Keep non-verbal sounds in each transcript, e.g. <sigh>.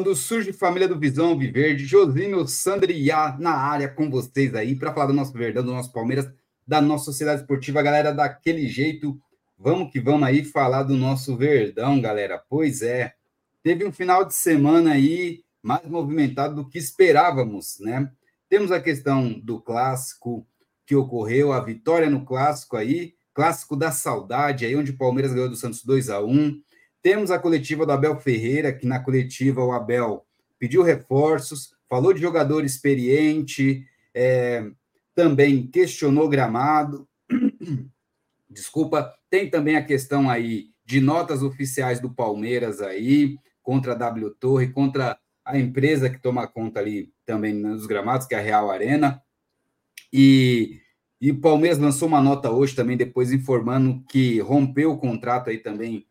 Quando surge família do Visão Viverde, Josino, Sandri e Iá na área com vocês aí para falar do nosso Verdão, do nosso Palmeiras, da nossa sociedade esportiva, galera, daquele jeito. Vamos que vamos aí falar do nosso Verdão, galera. Pois é, teve um final de semana aí mais movimentado do que esperávamos, né? Temos a questão do clássico que ocorreu, a vitória no clássico aí, clássico da saudade aí, onde o Palmeiras ganhou do Santos 2 a 1 temos a coletiva do Abel Ferreira, que na coletiva o Abel pediu reforços, falou de jogador experiente, é, também questionou gramado. <clears throat> Desculpa, tem também a questão aí de notas oficiais do Palmeiras aí, contra a W Torre, contra a empresa que toma conta ali também nos gramados, que é a Real Arena. E, e o Palmeiras lançou uma nota hoje também, depois informando que rompeu o contrato aí também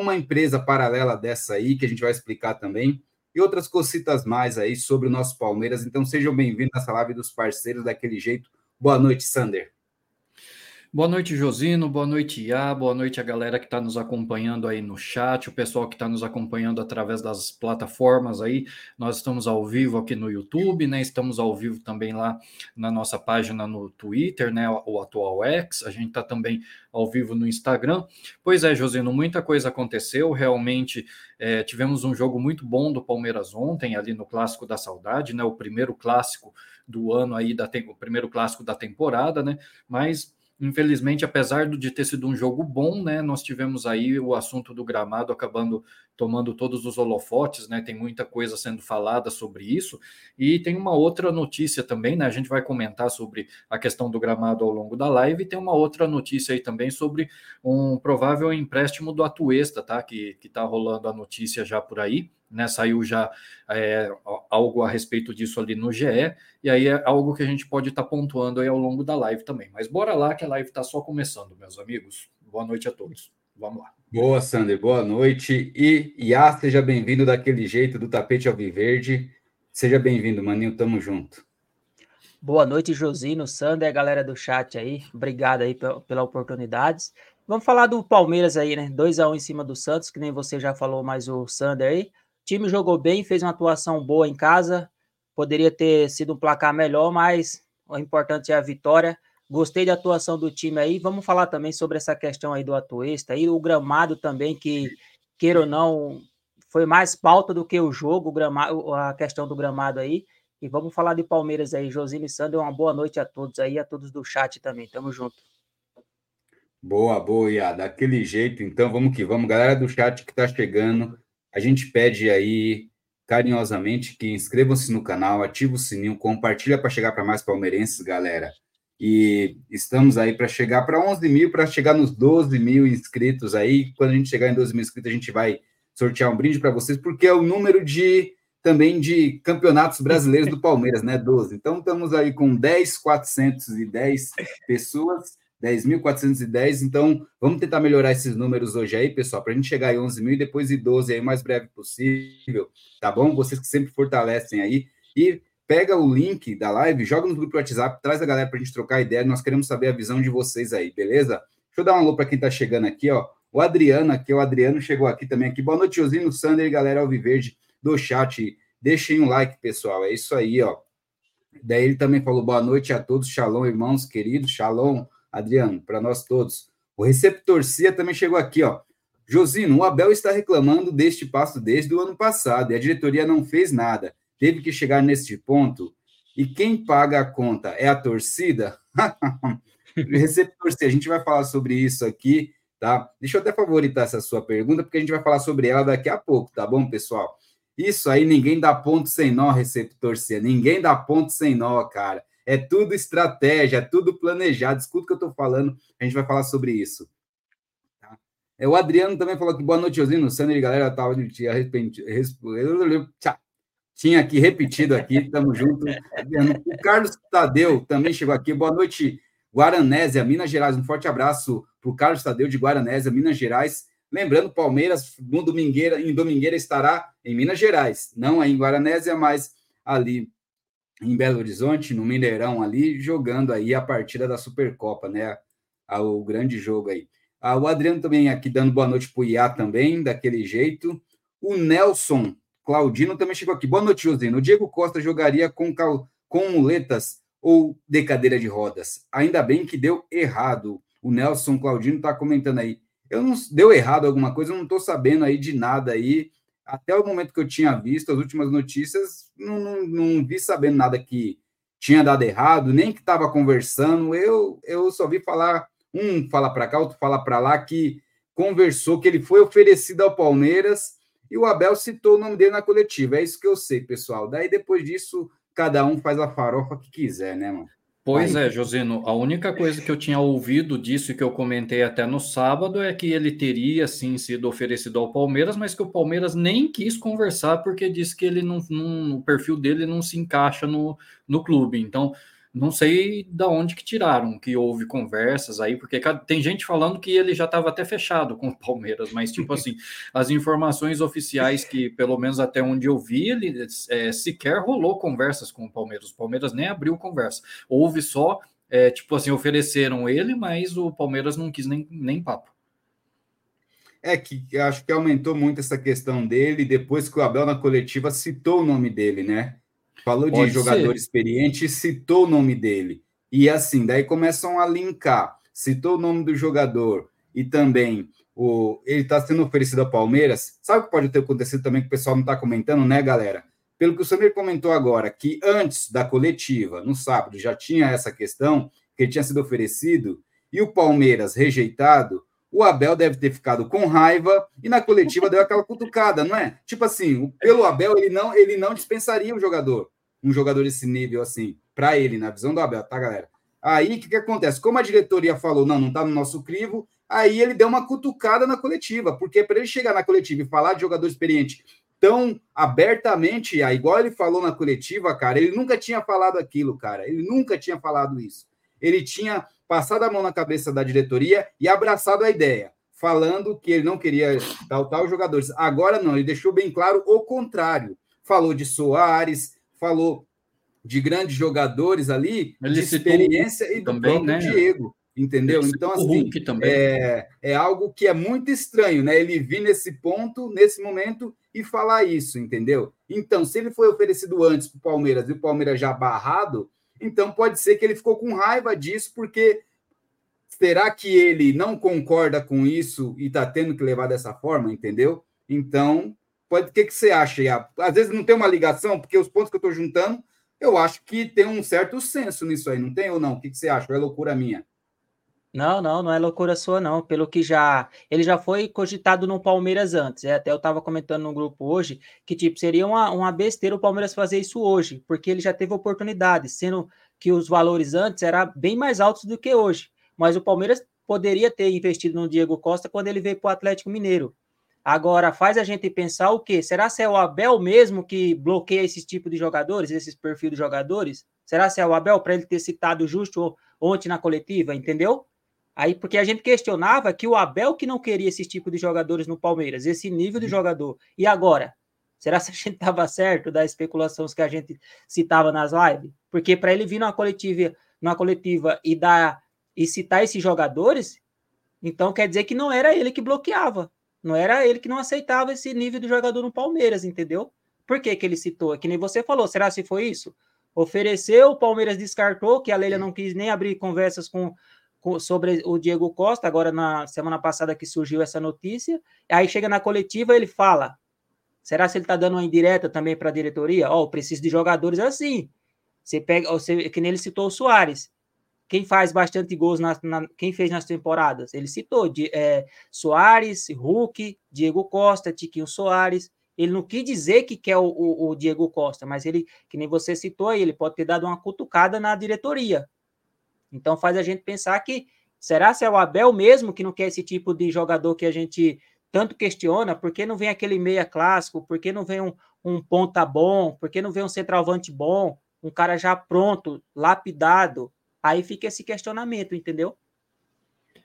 uma empresa paralela dessa aí, que a gente vai explicar também, e outras cositas mais aí sobre o nosso Palmeiras. Então sejam bem-vindos nessa live dos parceiros daquele jeito. Boa noite, Sander. Boa noite, Josino. Boa noite, Iá. Boa noite a galera que está nos acompanhando aí no chat, o pessoal que está nos acompanhando através das plataformas aí. Nós estamos ao vivo aqui no YouTube, né? Estamos ao vivo também lá na nossa página no Twitter, né? O atual X. A gente está também ao vivo no Instagram. Pois é, Josino, muita coisa aconteceu. Realmente é, tivemos um jogo muito bom do Palmeiras ontem, ali no Clássico da Saudade, né? O primeiro clássico do ano aí, da o primeiro clássico da temporada, né? Mas Infelizmente, apesar de ter sido um jogo bom, né, nós tivemos aí o assunto do gramado acabando tomando todos os holofotes, né? Tem muita coisa sendo falada sobre isso. E tem uma outra notícia também, né? A gente vai comentar sobre a questão do gramado ao longo da live. E tem uma outra notícia aí também sobre um provável empréstimo do Atuesta, tá? Que, que tá rolando a notícia já por aí. Né, saiu já é, algo a respeito disso ali no GE, e aí é algo que a gente pode estar tá pontuando aí ao longo da live também. Mas bora lá que a live está só começando, meus amigos. Boa noite a todos. Vamos lá. Boa, Sander, boa noite. E Iá, seja bem-vindo daquele jeito do tapete alviverde. Seja bem-vindo, maninho, tamo junto. Boa noite, Josino, Sander, galera do chat aí. Obrigado aí pela oportunidade. Vamos falar do Palmeiras aí, né? 2 a 1 um em cima do Santos, que nem você já falou, mas o Sander aí. Time jogou bem, fez uma atuação boa em casa. Poderia ter sido um placar melhor, mas o importante é a vitória. Gostei da atuação do time aí. Vamos falar também sobre essa questão aí do Atuesta e o gramado também, que, queira ou não, foi mais pauta do que o jogo, o gramado, a questão do gramado aí. E vamos falar de Palmeiras aí. Josine Sandro, uma boa noite a todos aí, a todos do chat também. Tamo junto. Boa, boa, Ia. Daquele jeito, então, vamos que vamos. Galera do chat que tá chegando, a gente pede aí carinhosamente que inscrevam-se no canal, ative o sininho, compartilha para chegar para mais palmeirenses, galera. E estamos aí para chegar para 11 mil, para chegar nos 12 mil inscritos aí. Quando a gente chegar em 12 mil inscritos, a gente vai sortear um brinde para vocês, porque é o número de também de campeonatos brasileiros do Palmeiras, né? 12. Então estamos aí com 10, 410 pessoas, 10.410. Então, vamos tentar melhorar esses números hoje aí, pessoal, para a gente chegar em 11 mil e depois em 12 aí o mais breve possível, tá bom? Vocês que sempre fortalecem aí. E pega o link da live, joga no grupo do WhatsApp, traz a galera para a gente trocar ideia. Nós queremos saber a visão de vocês aí, beleza? Deixa eu dar um alô para quem está chegando aqui, ó. O Adriano aqui, o Adriano chegou aqui também aqui. Boa noite, Josinho, Sander e galera Alviverde do chat. Deixem um like, pessoal. É isso aí, ó. Daí ele também falou boa noite a todos. Shalom, irmãos queridos. Shalom, Adriano, para nós todos. O Receptor Cia também chegou aqui, ó. Josino, o Abel está reclamando deste passo desde o ano passado e a diretoria não fez nada. Teve que chegar neste ponto. E quem paga a conta é a torcida? <laughs> Receptor Cia, a gente vai falar sobre isso aqui tá? Deixa eu até favoritar essa sua pergunta, porque a gente vai falar sobre ela daqui a pouco, tá bom, pessoal? Isso aí, ninguém dá ponto sem nó, receptor C. Ninguém dá ponto sem nó, cara. É tudo estratégia, é tudo planejado. Escuta o que eu tô falando, a gente vai falar sobre isso. Tá? É, o Adriano também falou que boa noite, Osino. Sander galera, tava de tinha tinha aqui repetido aqui, tamo junto. O Carlos Tadeu também chegou aqui. Boa noite, Guaranésia, Minas Gerais. Um forte abraço para o Carlos Tadeu de Guaranésia, Minas Gerais. Lembrando, Palmeiras no Domingueira, em Domingueira estará em Minas Gerais, não aí em Guaranésia, mas ali em Belo Horizonte, no Mineirão ali, jogando aí a partida da Supercopa, né? O grande jogo aí. Ah, o Adriano também aqui dando boa noite para o Iá também, daquele jeito. O Nelson Claudino também chegou aqui. Boa noite, Josino. O Diego Costa jogaria com, com muletas ou de cadeira de rodas? Ainda bem que deu errado. O Nelson Claudino está comentando aí. Eu não deu errado alguma coisa, eu não estou sabendo aí de nada aí. Até o momento que eu tinha visto as últimas notícias, não, não, não vi sabendo nada que tinha dado errado, nem que estava conversando. Eu, eu só vi falar, um fala para cá, outro fala para lá, que conversou, que ele foi oferecido ao Palmeiras e o Abel citou o nome dele na coletiva. É isso que eu sei, pessoal. Daí depois disso, cada um faz a farofa que quiser, né, mano? Pois Aí. é, Josino, a única coisa que eu tinha ouvido disso e que eu comentei até no sábado é que ele teria sim sido oferecido ao Palmeiras, mas que o Palmeiras nem quis conversar porque disse que ele não, não o perfil dele não se encaixa no, no clube. Então, não sei da onde que tiraram, que houve conversas aí, porque tem gente falando que ele já estava até fechado com o Palmeiras, mas tipo <laughs> assim, as informações oficiais que, pelo menos até onde eu vi, ele é, sequer rolou conversas com o Palmeiras. O Palmeiras nem abriu conversa. Houve só, é, tipo assim, ofereceram ele, mas o Palmeiras não quis nem, nem papo. É que acho que aumentou muito essa questão dele depois que o Abel na coletiva citou o nome dele, né? Falou Pode de jogador ser. experiente, citou o nome dele. E assim, daí começam a linkar. Citou o nome do jogador e também o, ele está sendo oferecido ao Palmeiras. Sabe o que pode ter acontecido também que o pessoal não está comentando, né, galera? Pelo que o Samir comentou agora, que antes da coletiva, no sábado, já tinha essa questão, que ele tinha sido oferecido, e o Palmeiras rejeitado, o Abel deve ter ficado com raiva e na coletiva deu aquela cutucada, não é? Tipo assim, pelo Abel, ele não, ele não dispensaria o jogador um jogador desse nível assim, para ele, na visão do Abel, tá, galera? Aí o que, que acontece? Como a diretoria falou, não, não tá no nosso crivo, aí ele deu uma cutucada na coletiva, porque para ele chegar na coletiva e falar de jogador experiente tão abertamente, igual ele falou na coletiva, cara, ele nunca tinha falado aquilo, cara, ele nunca tinha falado isso. Ele tinha passado a mão na cabeça da diretoria e abraçado a ideia, falando que ele não queria tal, tal jogadores. Agora não, ele deixou bem claro o contrário. Falou de Soares, falou de grandes jogadores ali, Ele de experiência e do também, próprio né? Diego, entendeu? Então, assim, é, é algo que é muito estranho, né? Ele vir nesse ponto, nesse momento, e falar isso, entendeu? Então, se ele foi oferecido antes para o Palmeiras e o Palmeiras já barrado, então pode ser que ele ficou com raiva disso, porque será que ele não concorda com isso e está tendo que levar dessa forma, entendeu? Então, Pode, o que, que você acha? Às vezes não tem uma ligação, porque os pontos que eu estou juntando, eu acho que tem um certo senso nisso aí, não tem ou não? O que, que você acha? É loucura minha? Não, não, não é loucura sua, não. Pelo que já. Ele já foi cogitado no Palmeiras antes. É, até eu estava comentando no grupo hoje que, tipo, seria uma, uma besteira o Palmeiras fazer isso hoje, porque ele já teve oportunidade, sendo que os valores antes eram bem mais altos do que hoje. Mas o Palmeiras poderia ter investido no Diego Costa quando ele veio para o Atlético Mineiro. Agora, faz a gente pensar o quê? Será se é o Abel mesmo que bloqueia esse tipo de jogadores, esses perfis de jogadores? Será se é o Abel para ele ter citado justo ontem na coletiva, entendeu? Aí, porque a gente questionava que o Abel que não queria esse tipo de jogadores no Palmeiras, esse nível de uhum. jogador. E agora? Será que a gente estava certo das especulações que a gente citava nas lives? Porque para ele vir numa coletiva, numa coletiva e dar e citar esses jogadores, então quer dizer que não era ele que bloqueava, não era ele que não aceitava esse nível de jogador no Palmeiras, entendeu? Por que, que ele citou? É que nem você falou, será se foi isso? Ofereceu, o Palmeiras descartou, que a Leila não quis nem abrir conversas com, sobre o Diego Costa, agora na semana passada que surgiu essa notícia. Aí chega na coletiva, ele fala: será se ele está dando uma indireta também para a diretoria? Ó, oh, preciso de jogadores assim. Você pega, você, que nem ele citou o Soares. Quem faz bastante gols, na, na, quem fez nas temporadas? Ele citou de, é, Soares, Hulk, Diego Costa, Tiquinho Soares. Ele não quis dizer que quer o, o, o, Diego Costa, mas ele, que nem você citou aí, ele pode ter dado uma cutucada na diretoria. Então faz a gente pensar que será se é o Abel mesmo que não quer esse tipo de jogador que a gente tanto questiona? Por que não vem aquele meia clássico? Por que não vem um, um ponta bom? Por que não vem um centroavante bom? Um cara já pronto, lapidado? Aí fica esse questionamento, entendeu?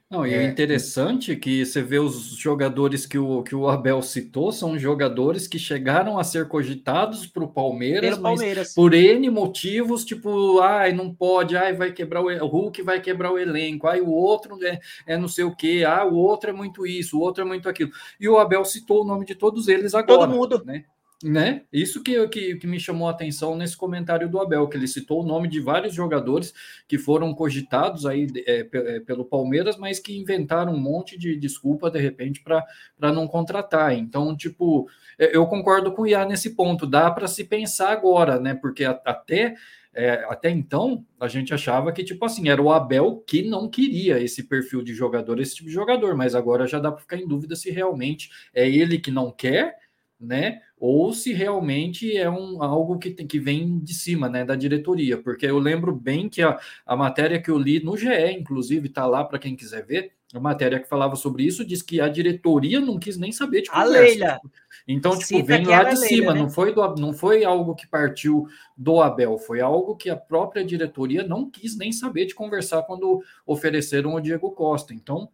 Não, e é, é interessante que você vê os jogadores que o, que o Abel citou, são jogadores que chegaram a ser cogitados para o Palmeiras, Palmeiras, por N motivos, tipo, ai, não pode, ai, vai quebrar o, o Hulk vai quebrar o elenco, ai, o outro é, é não sei o quê, ah, o outro é muito isso, o outro é muito aquilo. E o Abel citou o nome de todos eles agora. Todo mundo. Né? Né? Isso que, que, que, me chamou a atenção nesse comentário do Abel, que ele citou o nome de vários jogadores que foram cogitados aí é, é, pelo Palmeiras, mas que inventaram um monte de desculpa de repente para não contratar. Então, tipo, é, eu concordo com o Iá nesse ponto, dá para se pensar agora, né? Porque até. É, até então, a gente achava que, tipo assim, era o Abel que não queria esse perfil de jogador, esse tipo de jogador, mas agora já dá para ficar em dúvida se realmente é ele que não quer né? Ou se realmente é um, algo que, tem, que vem de cima, né, da diretoria, porque eu lembro bem que a, a matéria que eu li no GE, inclusive, está lá para quem quiser ver, a matéria que falava sobre isso diz que a diretoria não quis nem saber de conversa. A Leila. Então, tipo, Cita vem lá de Leila, cima, né? não, foi do, não foi algo que partiu do Abel, foi algo que a própria diretoria não quis nem saber de conversar quando ofereceram o Diego Costa. Então,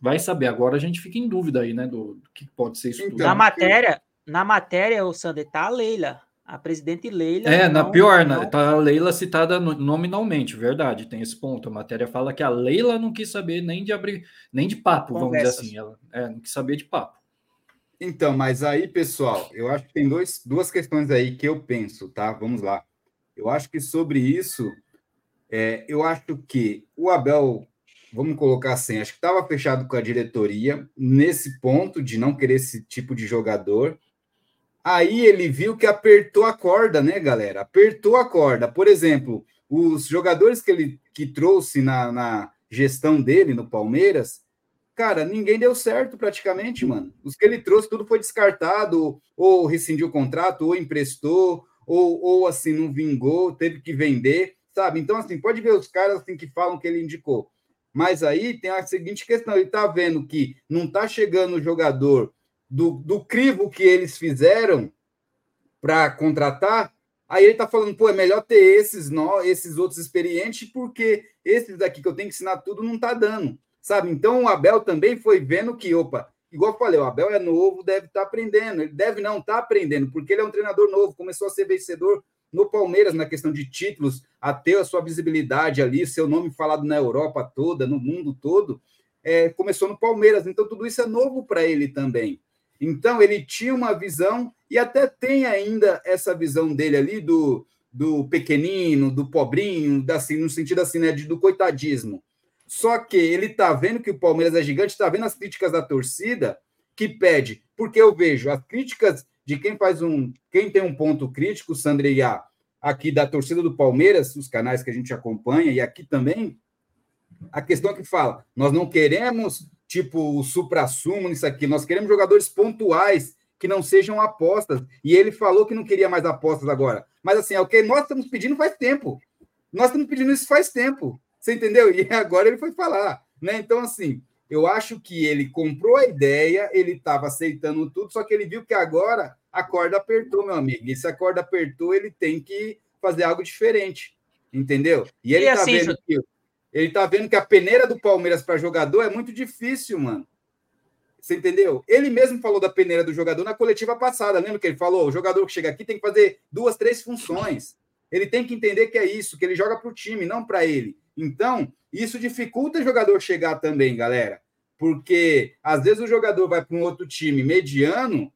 vai saber. Agora a gente fica em dúvida aí, né, do, do que pode ser isso então, tudo. Na matéria, na matéria, o Sander, tá a Leila. A presidente Leila. É, não, na pior, não... tá a Leila citada nominalmente, verdade, tem esse ponto. A matéria fala que a Leila não quis saber nem de abrir, nem de papo, Conversas. vamos dizer assim. Ela é, não quis saber de papo. Então, mas aí, pessoal, eu acho que tem dois, duas questões aí que eu penso, tá? Vamos lá. Eu acho que sobre isso, é, eu acho que o Abel, vamos colocar assim, acho que estava fechado com a diretoria nesse ponto de não querer esse tipo de jogador. Aí ele viu que apertou a corda, né, galera? Apertou a corda. Por exemplo, os jogadores que ele que trouxe na, na gestão dele no Palmeiras, cara, ninguém deu certo praticamente, mano. Os que ele trouxe, tudo foi descartado, ou rescindiu o contrato, ou emprestou, ou, ou assim, não vingou, teve que vender, sabe? Então, assim, pode ver os caras assim, que falam que ele indicou. Mas aí tem a seguinte questão: ele tá vendo que não tá chegando o jogador do, do crivo que eles fizeram para contratar, aí ele está falando, pô, é melhor ter esses, nó, esses outros experientes, porque esses daqui que eu tenho que ensinar tudo não está dando, sabe? Então o Abel também foi vendo que, opa, igual eu falei, o Abel é novo, deve estar tá aprendendo, ele deve não estar tá aprendendo, porque ele é um treinador novo, começou a ser vencedor no Palmeiras na questão de títulos, a ter a sua visibilidade ali, seu nome falado na Europa toda, no mundo todo, é, começou no Palmeiras, então tudo isso é novo para ele também. Então, ele tinha uma visão, e até tem ainda essa visão dele ali do, do pequenino, do pobrinho, assim, no sentido assim, né, do coitadismo. Só que ele está vendo que o Palmeiras é gigante, está vendo as críticas da torcida que pede, porque eu vejo as críticas de quem faz um, quem tem um ponto crítico, Sandreia, aqui da torcida do Palmeiras, os canais que a gente acompanha e aqui também, a questão é que fala, nós não queremos tipo o supra-sumo nisso aqui. Nós queremos jogadores pontuais que não sejam apostas. E ele falou que não queria mais apostas agora. Mas assim, é o que nós estamos pedindo faz tempo. Nós estamos pedindo isso faz tempo. Você entendeu? E <laughs> agora ele foi falar, né? Então assim, eu acho que ele comprou a ideia, ele estava aceitando tudo, só que ele viu que agora a corda apertou, meu amigo. E se a corda apertou, ele tem que fazer algo diferente. Entendeu? E ele está assim, vendo que Ele tá vendo que a peneira do Palmeiras para jogador é muito difícil, mano. Você entendeu? Ele mesmo falou da peneira do jogador na coletiva passada. Lembra que ele falou? O jogador que chega aqui tem que fazer duas, três funções. Ele tem que entender que é isso, que ele joga para o time, não para ele. Então, isso dificulta o jogador chegar também, galera. Porque às vezes o jogador vai para um outro time mediano,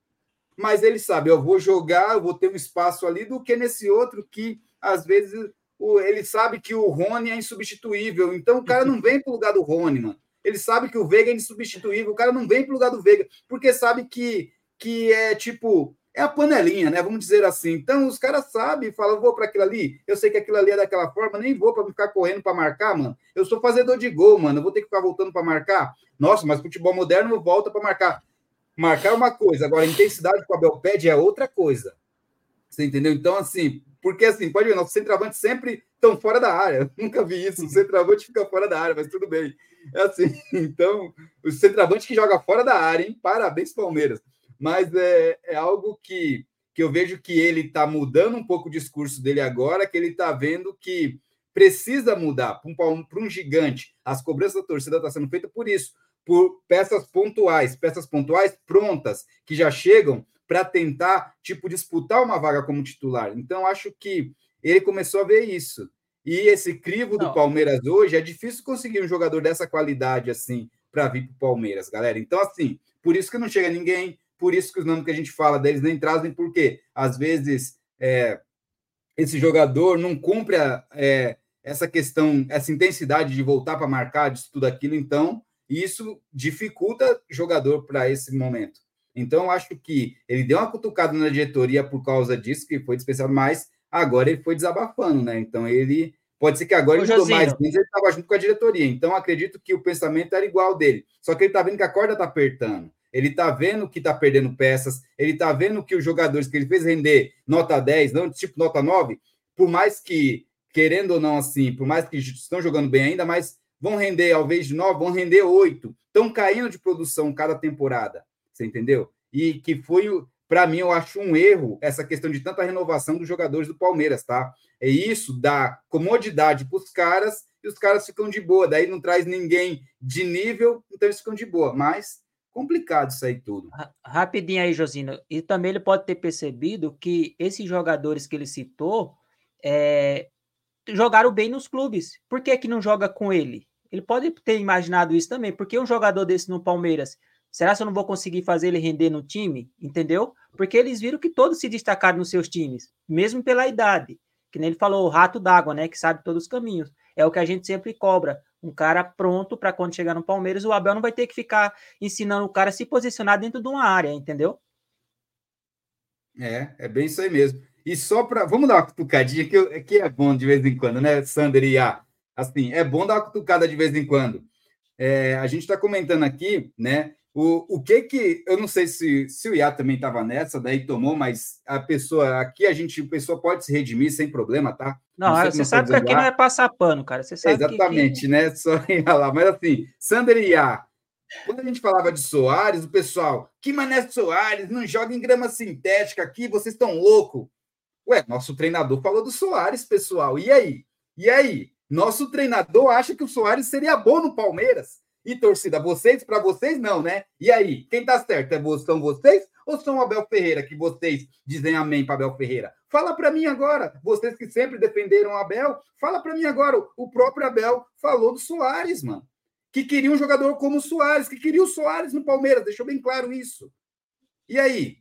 mas ele sabe, eu vou jogar, eu vou ter um espaço ali, do que nesse outro que às vezes ele sabe que o Rony é insubstituível. Então o cara não vem para o lugar do Rony, mano. Ele sabe que o Veiga é insubstituível, o cara não vem para o lugar do Veiga, porque sabe que, que é tipo, é a panelinha, né? Vamos dizer assim. Então, os caras sabem, falam, vou para aquilo ali, eu sei que aquilo ali é daquela forma, nem vou para ficar correndo para marcar, mano. Eu sou fazedor de gol, mano, eu vou ter que ficar voltando para marcar. Nossa, mas futebol moderno volta para marcar. Marcar é uma coisa, agora a intensidade o Abel pede é outra coisa. Você entendeu? Então, assim, porque assim, pode ver, nossos centroavantes sempre estão fora da área. <laughs> Nunca vi isso. O centroavante fica fora da área, mas tudo bem. É assim. <laughs> Então, o centroavante que joga fora da área, hein? Parabéns, Palmeiras. Mas é, é algo que, que eu vejo que ele está mudando um pouco o discurso dele agora, que ele está vendo que precisa mudar para um, um gigante. As cobranças da torcida estão tá sendo feitas por isso, por peças pontuais, peças pontuais prontas, que já chegam para tentar, tipo, disputar uma vaga como titular. Então, acho que ele começou a ver isso. E esse crivo Não. do Palmeiras hoje, é difícil conseguir um jogador dessa qualidade assim para vir para o Palmeiras, galera. Então, assim, por isso que não chega ninguém, por isso que os nomes que a gente fala deles nem trazem, porque às vezes é, esse jogador não cumpre a, é, essa questão, essa intensidade de voltar para marcar, de tudo aquilo, então isso dificulta jogador para esse momento. Então, acho que ele deu uma cutucada na diretoria por causa disso, que foi dispensado mais Agora ele foi desabafando, né? Então ele pode ser que agora Ô, ele mais, mas ele estava junto com a diretoria. Então acredito que o pensamento era igual dele. Só que ele está vendo que a corda está apertando. Ele está vendo que está perdendo peças, ele está vendo que os jogadores que ele fez render nota 10, não tipo nota 9, por mais que, querendo ou não assim, por mais que estão jogando bem ainda, mas vão render, ao invés de 9, vão render 8. Estão caindo de produção cada temporada. Você entendeu? E que foi para mim, eu acho um erro essa questão de tanta renovação dos jogadores do Palmeiras, tá? É isso dá comodidade para os caras e os caras ficam de boa. Daí não traz ninguém de nível, então eles ficam de boa. Mas complicado isso aí tudo. Rapidinho aí, Josino. E também ele pode ter percebido que esses jogadores que ele citou é, jogaram bem nos clubes. Por que, que não joga com ele? Ele pode ter imaginado isso também. Porque um jogador desse no Palmeiras Será que eu não vou conseguir fazer ele render no time? Entendeu? Porque eles viram que todos se destacaram nos seus times, mesmo pela idade. Que nem ele falou, o rato d'água, né? Que sabe todos os caminhos. É o que a gente sempre cobra. Um cara pronto para quando chegar no Palmeiras, o Abel não vai ter que ficar ensinando o cara a se posicionar dentro de uma área, entendeu? É, é bem isso aí mesmo. E só para. Vamos dar uma cutucadinha, que, que é bom de vez em quando, né, Sander e A? Assim, é bom dar uma cutucada de vez em quando. É, a gente está comentando aqui, né? O, o que que eu não sei se, se o Iá também estava nessa, daí tomou, mas a pessoa aqui a gente, a pessoa pode se redimir sem problema, tá? Não, não você sabe que aqui não é passar pano, cara. Você sabe Exatamente, que... né? <laughs> Só ir lá. Mas assim, Sander e Iá, quando a gente falava de Soares, o pessoal, que mané Soares, não joga em grama sintética aqui, vocês estão louco. Ué, nosso treinador falou do Soares, pessoal. E aí? E aí? Nosso treinador acha que o Soares seria bom no Palmeiras. E torcida, vocês, para vocês não, né? E aí, quem tá certo? É, são vocês ou são Abel Ferreira que vocês dizem amém para Abel Ferreira? Fala para mim agora, vocês que sempre defenderam Abel, fala para mim agora. O próprio Abel falou do Soares, mano. Que queria um jogador como o Soares, que queria o Soares no Palmeiras, deixou bem claro isso. E aí?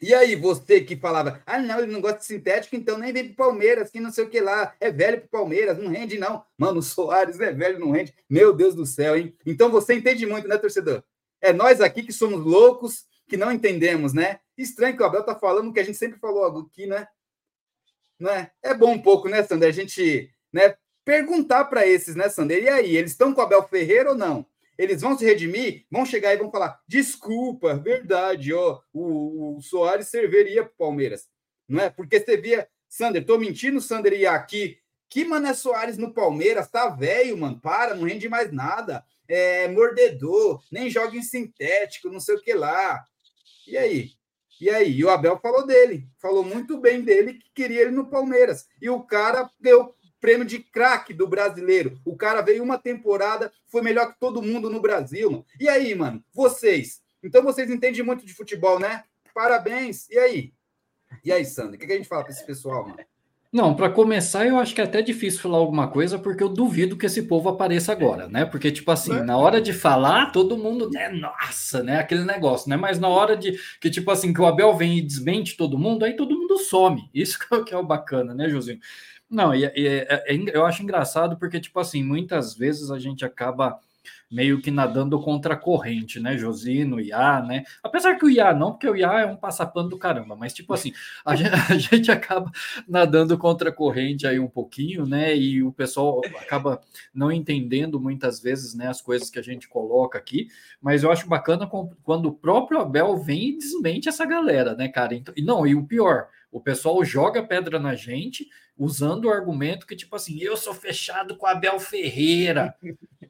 E aí, você que falava, ah, não, ele não gosta de sintético, então nem vem pro Palmeiras, que não sei o que lá, é velho pro Palmeiras, não rende, não. Mano, o Soares é velho, não rende. Meu Deus do céu, hein? Então você entende muito, né, torcedor? É nós aqui que somos loucos, que não entendemos, né? Estranho que o Abel tá falando que a gente sempre falou aqui, né? Não é? É bom um pouco, né, Sander? A gente né, perguntar para esses, né, Sander? E aí, eles estão com o Abel Ferreira ou não? Eles vão se redimir, vão chegar e vão falar: desculpa, verdade, ó, o, o Soares serviria para Palmeiras. Não é? Porque você via, Sander, tô mentindo, Sander ia aqui. Que Mané Soares no Palmeiras, tá velho, mano, para, não rende mais nada. É mordedor, nem joga em sintético, não sei o que lá. E aí? E aí? E o Abel falou dele, falou muito bem dele que queria ele no Palmeiras. E o cara deu prêmio de craque do brasileiro. O cara veio uma temporada, foi melhor que todo mundo no Brasil. Mano. E aí, mano, vocês? Então vocês entendem muito de futebol, né? Parabéns. E aí? E aí, Sandra, o que a gente fala para esse pessoal, mano? Não, para começar, eu acho que é até difícil falar alguma coisa, porque eu duvido que esse povo apareça agora, né? Porque, tipo assim, é. na hora de falar, todo mundo, né? Nossa, né? Aquele negócio, né? Mas na hora de que, tipo assim, que o Abel vem e desmente todo mundo, aí todo mundo some. Isso <laughs> que é o bacana, né, Josinho? Não, e, e é, é, eu acho engraçado porque, tipo assim, muitas vezes a gente acaba meio que nadando contra a corrente, né? Josino, Iá, né? Apesar que o Iá não, porque o Iá é um passapano do caramba, mas tipo assim, a gente, <laughs> a gente acaba nadando contra a corrente aí um pouquinho, né? E o pessoal acaba não entendendo muitas vezes, né, as coisas que a gente coloca aqui, mas eu acho bacana quando o próprio Abel vem e desmente essa galera, né, cara? Então, e não, e o pior, o pessoal joga pedra na gente usando o argumento que, tipo assim, eu sou fechado com Abel Ferreira,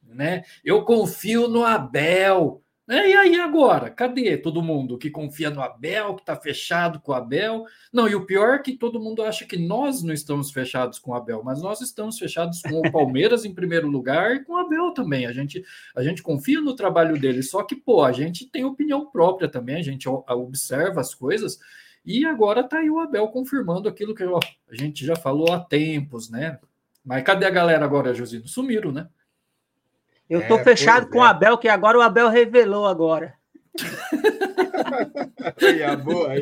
né? Eu confio no Abel. Né? E aí agora? Cadê todo mundo que confia no Abel, que está fechado com o Abel? Não, e o pior é que todo mundo acha que nós não estamos fechados com o Abel, mas nós estamos fechados com o Palmeiras em primeiro lugar e com o Abel também. A gente, a gente confia no trabalho dele, só que, pô, a gente tem opinião própria também, a gente observa as coisas e agora tá aí o Abel confirmando aquilo que ó, a gente já falou há tempos, né? Mas cadê a galera agora, Josino? Sumiram, né? Eu tô é, fechado com é. o Abel, que agora o Abel revelou agora. <laughs> aí, boa, aí,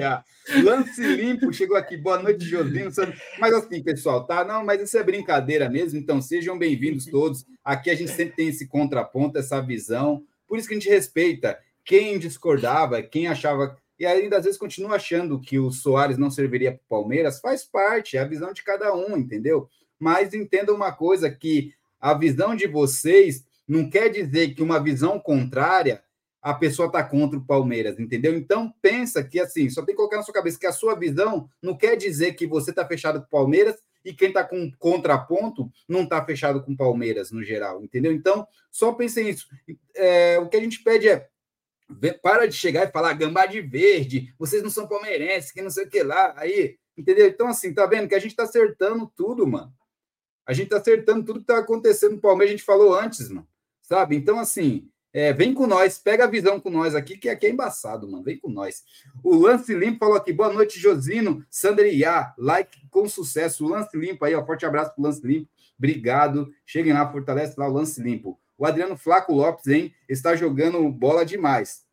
Lance limpo, chegou aqui. Boa noite, Josino. Mas assim, pessoal, tá? Não, mas isso é brincadeira mesmo. Então, sejam bem-vindos todos. Aqui a gente sempre tem esse contraponto, essa visão. Por isso que a gente respeita quem discordava, quem achava e ainda às vezes continua achando que o Soares não serviria para o Palmeiras, faz parte, é a visão de cada um, entendeu? Mas entenda uma coisa: que a visão de vocês não quer dizer que uma visão contrária a pessoa está contra o Palmeiras, entendeu? Então pensa que assim, só tem que colocar na sua cabeça que a sua visão não quer dizer que você está fechado com o Palmeiras e quem está com contraponto não está fechado com o Palmeiras no geral, entendeu? Então, só pensem nisso. É, o que a gente pede é para de chegar e falar gambá de verde, vocês não são palmeirenses, que não sei o que lá, aí, entendeu? Então, assim, tá vendo que a gente tá acertando tudo, mano. A gente tá acertando tudo que tá acontecendo no Palmeiras, a gente falou antes, mano, sabe? Então, assim, é, vem com nós, pega a visão com nós aqui, que aqui é embaçado, mano, vem com nós. O Lance Limpo falou aqui, boa noite, Josino, Sandra Iá, like com sucesso. O Lance Limpo aí, ó, forte abraço pro Lance Limpo, obrigado. Cheguem lá, fortalece lá o Lance Limpo. O Adriano Flaco Lopes, hein? Está jogando bola demais.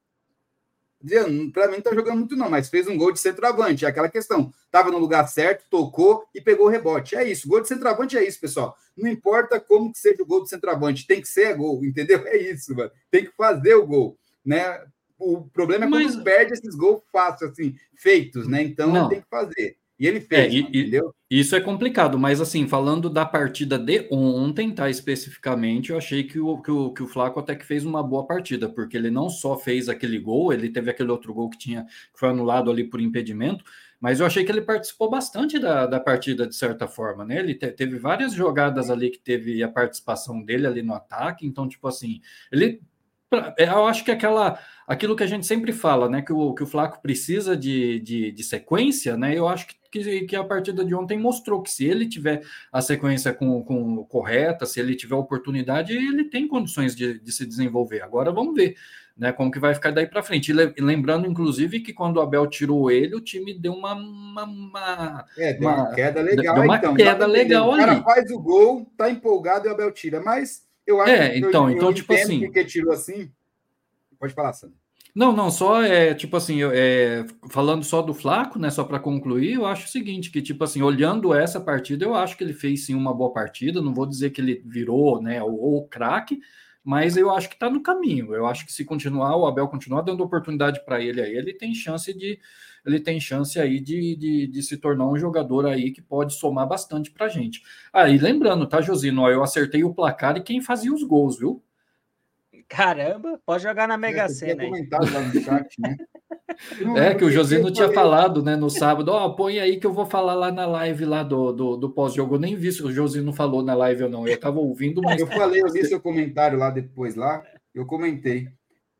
Adriano, para mim não está jogando muito, não, mas fez um gol de centroavante. É aquela questão. Estava no lugar certo, tocou e pegou o rebote. É isso. Gol de centroavante é isso, pessoal. Não importa como que seja o gol de centroavante, tem que ser gol, entendeu? É isso, mano. Tem que fazer o gol, né? O problema é quando mas... perde esses gols fáceis, assim, feitos, né? Então tem que fazer. E ele fez, é, e, entendeu? Isso é complicado, mas assim, falando da partida de ontem, tá? Especificamente, eu achei que o, que o, que o Flaco até que fez uma boa partida, porque ele não só fez aquele gol, ele teve aquele outro gol que tinha que foi anulado ali por impedimento, mas eu achei que ele participou bastante da, da partida, de certa forma, né? Ele te, teve várias jogadas ali que teve a participação dele ali no ataque, então, tipo assim, ele é, eu acho que aquela, aquilo que a gente sempre fala, né? Que o, que o Flaco precisa de, de, de sequência, né? Eu acho que, que, que, a partida de ontem mostrou que se ele tiver a sequência com, com correta, se ele tiver oportunidade, ele tem condições de, de se desenvolver. Agora vamos ver. Né, como que vai ficar daí para frente. E lembrando, inclusive, que quando o Abel tirou ele, o time deu uma. uma, uma é, deu uma, queda legal. Deu uma então, queda legal ali. O cara faz o gol, tá empolgado e o Abel tira, mas eu acho é, que então, eu, então eu tipo assim. que tirou assim. Pode falar, Sandro. Não, não, só é tipo assim, é, falando só do Flaco, né? Só para concluir, eu acho o seguinte: que, tipo assim, olhando essa partida, eu acho que ele fez sim uma boa partida. Não vou dizer que ele virou, né, o, o craque, mas eu acho que está no caminho. Eu acho que se continuar, o Abel continuar dando oportunidade para ele aí, ele tem chance de. Ele tem chance aí de, de, de, se tornar um jogador aí que pode somar bastante para gente. Aí, ah, lembrando, tá, Josino? Eu acertei o placar e quem fazia os gols, viu? Caramba, pode jogar na Mega Sena. comentado lá no chat, né? <laughs> é, que o Josino tinha falado, né, no sábado, ó, oh, põe aí que eu vou falar lá na live lá do, do, do pós-jogo. Eu nem vi se o Josino falou na live ou não. Eu tava ouvindo, mas. Eu falei, eu li <laughs> seu comentário lá depois lá, eu comentei.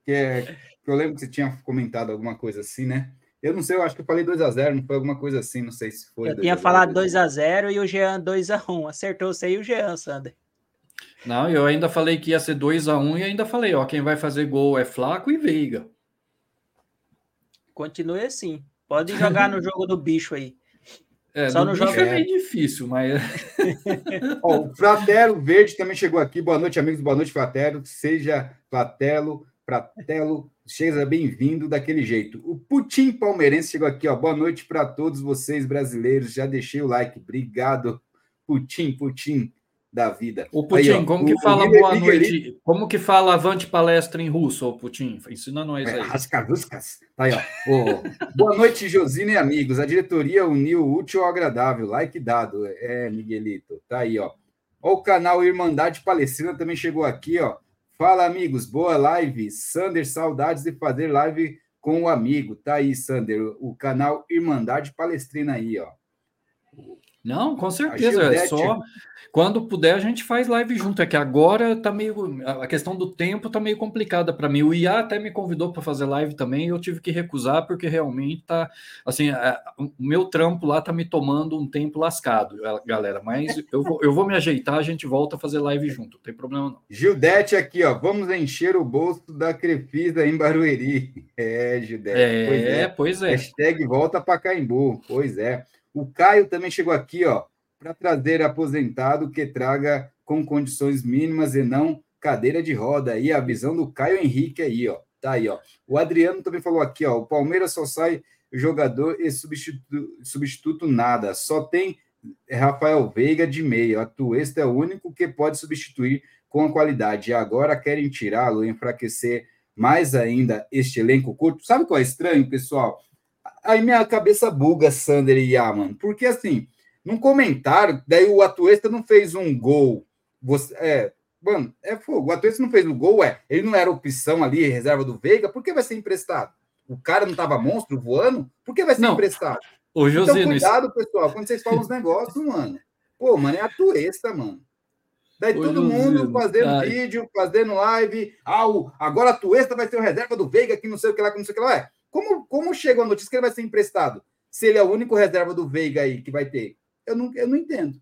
Que, é, que eu lembro que você tinha comentado alguma coisa assim, né? Eu não sei, eu acho que eu falei 2x0, não foi alguma coisa assim, não sei se foi. Eu tinha falado 2x0 e o Jean 2x1. Acertou você e o Jean, Sander. Não, eu ainda falei que ia ser 2x1 e ainda falei, ó, quem vai fazer gol é Flaco e Veiga. Continue assim. Pode jogar no jogo do bicho aí. <laughs> É, Só no jogo é meio difícil, mas. <laughs> Ó, o Fratelo Verde também chegou aqui. Boa noite, amigos. Boa noite, Fratelo. Seja Fratelo, Fratelo, seja bem-vindo daquele jeito. O Putin Palmeirense chegou aqui, ó. Boa noite para todos vocês brasileiros. Já deixei o like. Obrigado, Putin, Putin da vida. O Putin, aí, ó, como que fala boa noite? Como que fala avante palestra em russo, o Putin? Ensina nós aí. Rascavuscas. Tá aí, ó. Oh, boa noite, Josina e amigos. A diretoria uniu o útil ao agradável. Like dado. É, Miguelito. Tá aí, ó. Ó, o canal Irmandade Palestrina também chegou aqui, ó. Fala, amigos. Boa live. Sander, saudades de fazer live com o amigo. Tá aí, Sander. O canal Irmandade Palestrina aí, ó. Não, com certeza. É só quando puder a gente faz live junto. É que agora tá meio a questão do tempo tá meio complicada para mim. O IA até me convidou para fazer live também, eu tive que recusar porque realmente tá assim, é, o meu trampo lá tá me tomando um tempo lascado, galera. Mas eu vou, eu vou me ajeitar, a gente volta a fazer live junto. Não tem problema não. Gildete aqui, ó. Vamos encher o bolso da Crefisa em Barueri. <laughs> É, Gildete. É, pois é. Pois é. Hashtag volta para Caimbu. Pois é. O Caio também chegou aqui, ó, para trazer aposentado que traga com condições mínimas e não cadeira de roda. Aí a visão do Caio Henrique aí, ó. Tá aí, ó. O Adriano também falou aqui, ó. O Palmeiras só sai jogador e substituto, substituto nada. Só tem Rafael Veiga de meia. A Tuesta é o único que pode substituir com a qualidade. E agora querem tirá-lo, enfraquecer mais ainda este elenco curto. Sabe qual é estranho, pessoal? Aí minha cabeça buga, Sander e Yaman, porque assim, num comentário, daí o Atuesta não fez um gol. Você, é, mano, é fogo. O Atuesta não fez o gol, é. Ele não era opção ali, reserva do Veiga, por que vai ser emprestado? O cara não tava monstro voando? Por que vai ser não. emprestado? Ô, Josino, então, cuidado, isso... pessoal, quando vocês falam os <laughs> negócios, mano. Pô, mano, é Atuesta, mano. Daí Ô, todo mundo fazendo ai. vídeo, fazendo live. Ah, o, agora a Tuesta vai ser o reserva do Veiga, que não sei o que lá, que não sei o que lá. É. Como, como chega a notícia que ele vai ser emprestado? Se ele é o único reserva do Veiga aí que vai ter? Eu não, eu não entendo.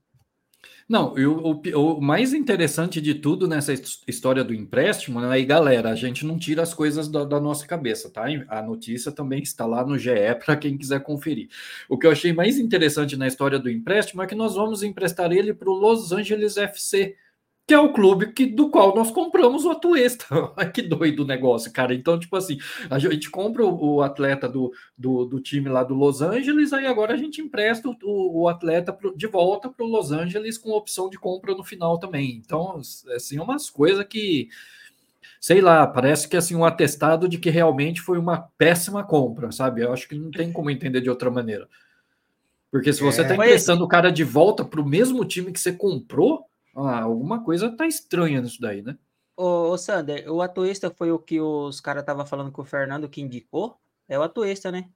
Não, o, o, o, mais interessante de tudo nessa história do empréstimo, né? E galera, a gente não tira as coisas da, da nossa cabeça, tá? A notícia também está lá no GE para quem quiser conferir. O que eu achei mais interessante na história do empréstimo é que nós vamos emprestar ele para o Los Angeles FC que é o clube que, do qual nós compramos o Atuesta. <laughs> que doido o negócio, cara. Então, tipo assim, a gente compra o, o atleta do, do, do, time lá do Los Angeles, aí agora a gente empresta o, o atleta pro, de volta para o Los Angeles com opção de compra no final também. Então, assim, é umas coisas que sei lá, parece que assim um atestado de que realmente foi uma péssima compra, sabe? Eu acho que não tem como entender de outra maneira. Porque se você está é, emprestando o cara de volta para o mesmo time que você comprou, ah, alguma coisa tá estranha nisso daí, né? Ô, ô Sander, o atuista foi o que os caras estavam falando com o Fernando que indicou? É o atuista, né?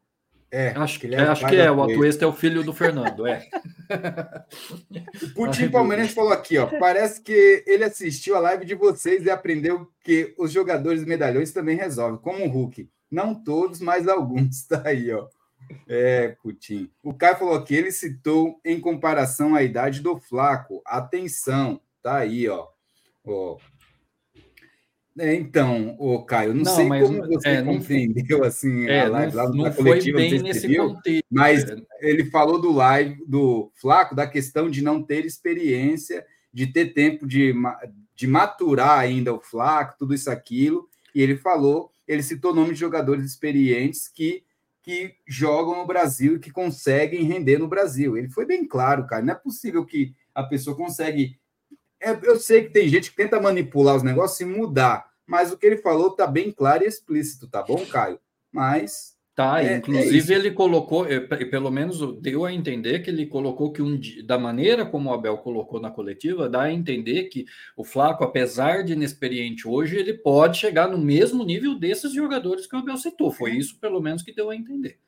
É, acho que, ele é, é acho que é. O atuista é o filho do Fernando, é. <laughs> o Putin Palmeirense falou aqui, ó. Parece que ele assistiu a live de vocês e aprendeu que os jogadores medalhões também resolvem, como o Hulk. Não todos, mas alguns. <laughs> Tá aí, ó. É, Putin. O Caio falou que ele citou em comparação à idade do Flaco. Atenção, tá aí, ó. ó. É, então, o Caio, não, não sei como você é, compreendeu não, assim é, a live lá não foi bem nesse viu, contexto. Mas ele falou do live do Flaco da questão de não ter experiência, de ter tempo de, de maturar ainda o Flaco, tudo isso aquilo. E ele falou, ele citou nome de jogadores experientes que que jogam no Brasil e que conseguem render no Brasil. Ele foi bem claro, cara. Não é possível que a pessoa consegue. É, eu sei que tem gente que tenta manipular os negócios e mudar, mas o que ele falou tá bem claro e explícito, tá bom, Caio? Mas Tá, é, é inclusive é ele colocou, pelo menos deu a entender que ele colocou que um da maneira como o Abel colocou na coletiva, dá a entender que o Flaco, apesar de inexperiente hoje, ele pode chegar no mesmo nível desses jogadores que o Abel citou. Foi isso, pelo menos, que deu a entender.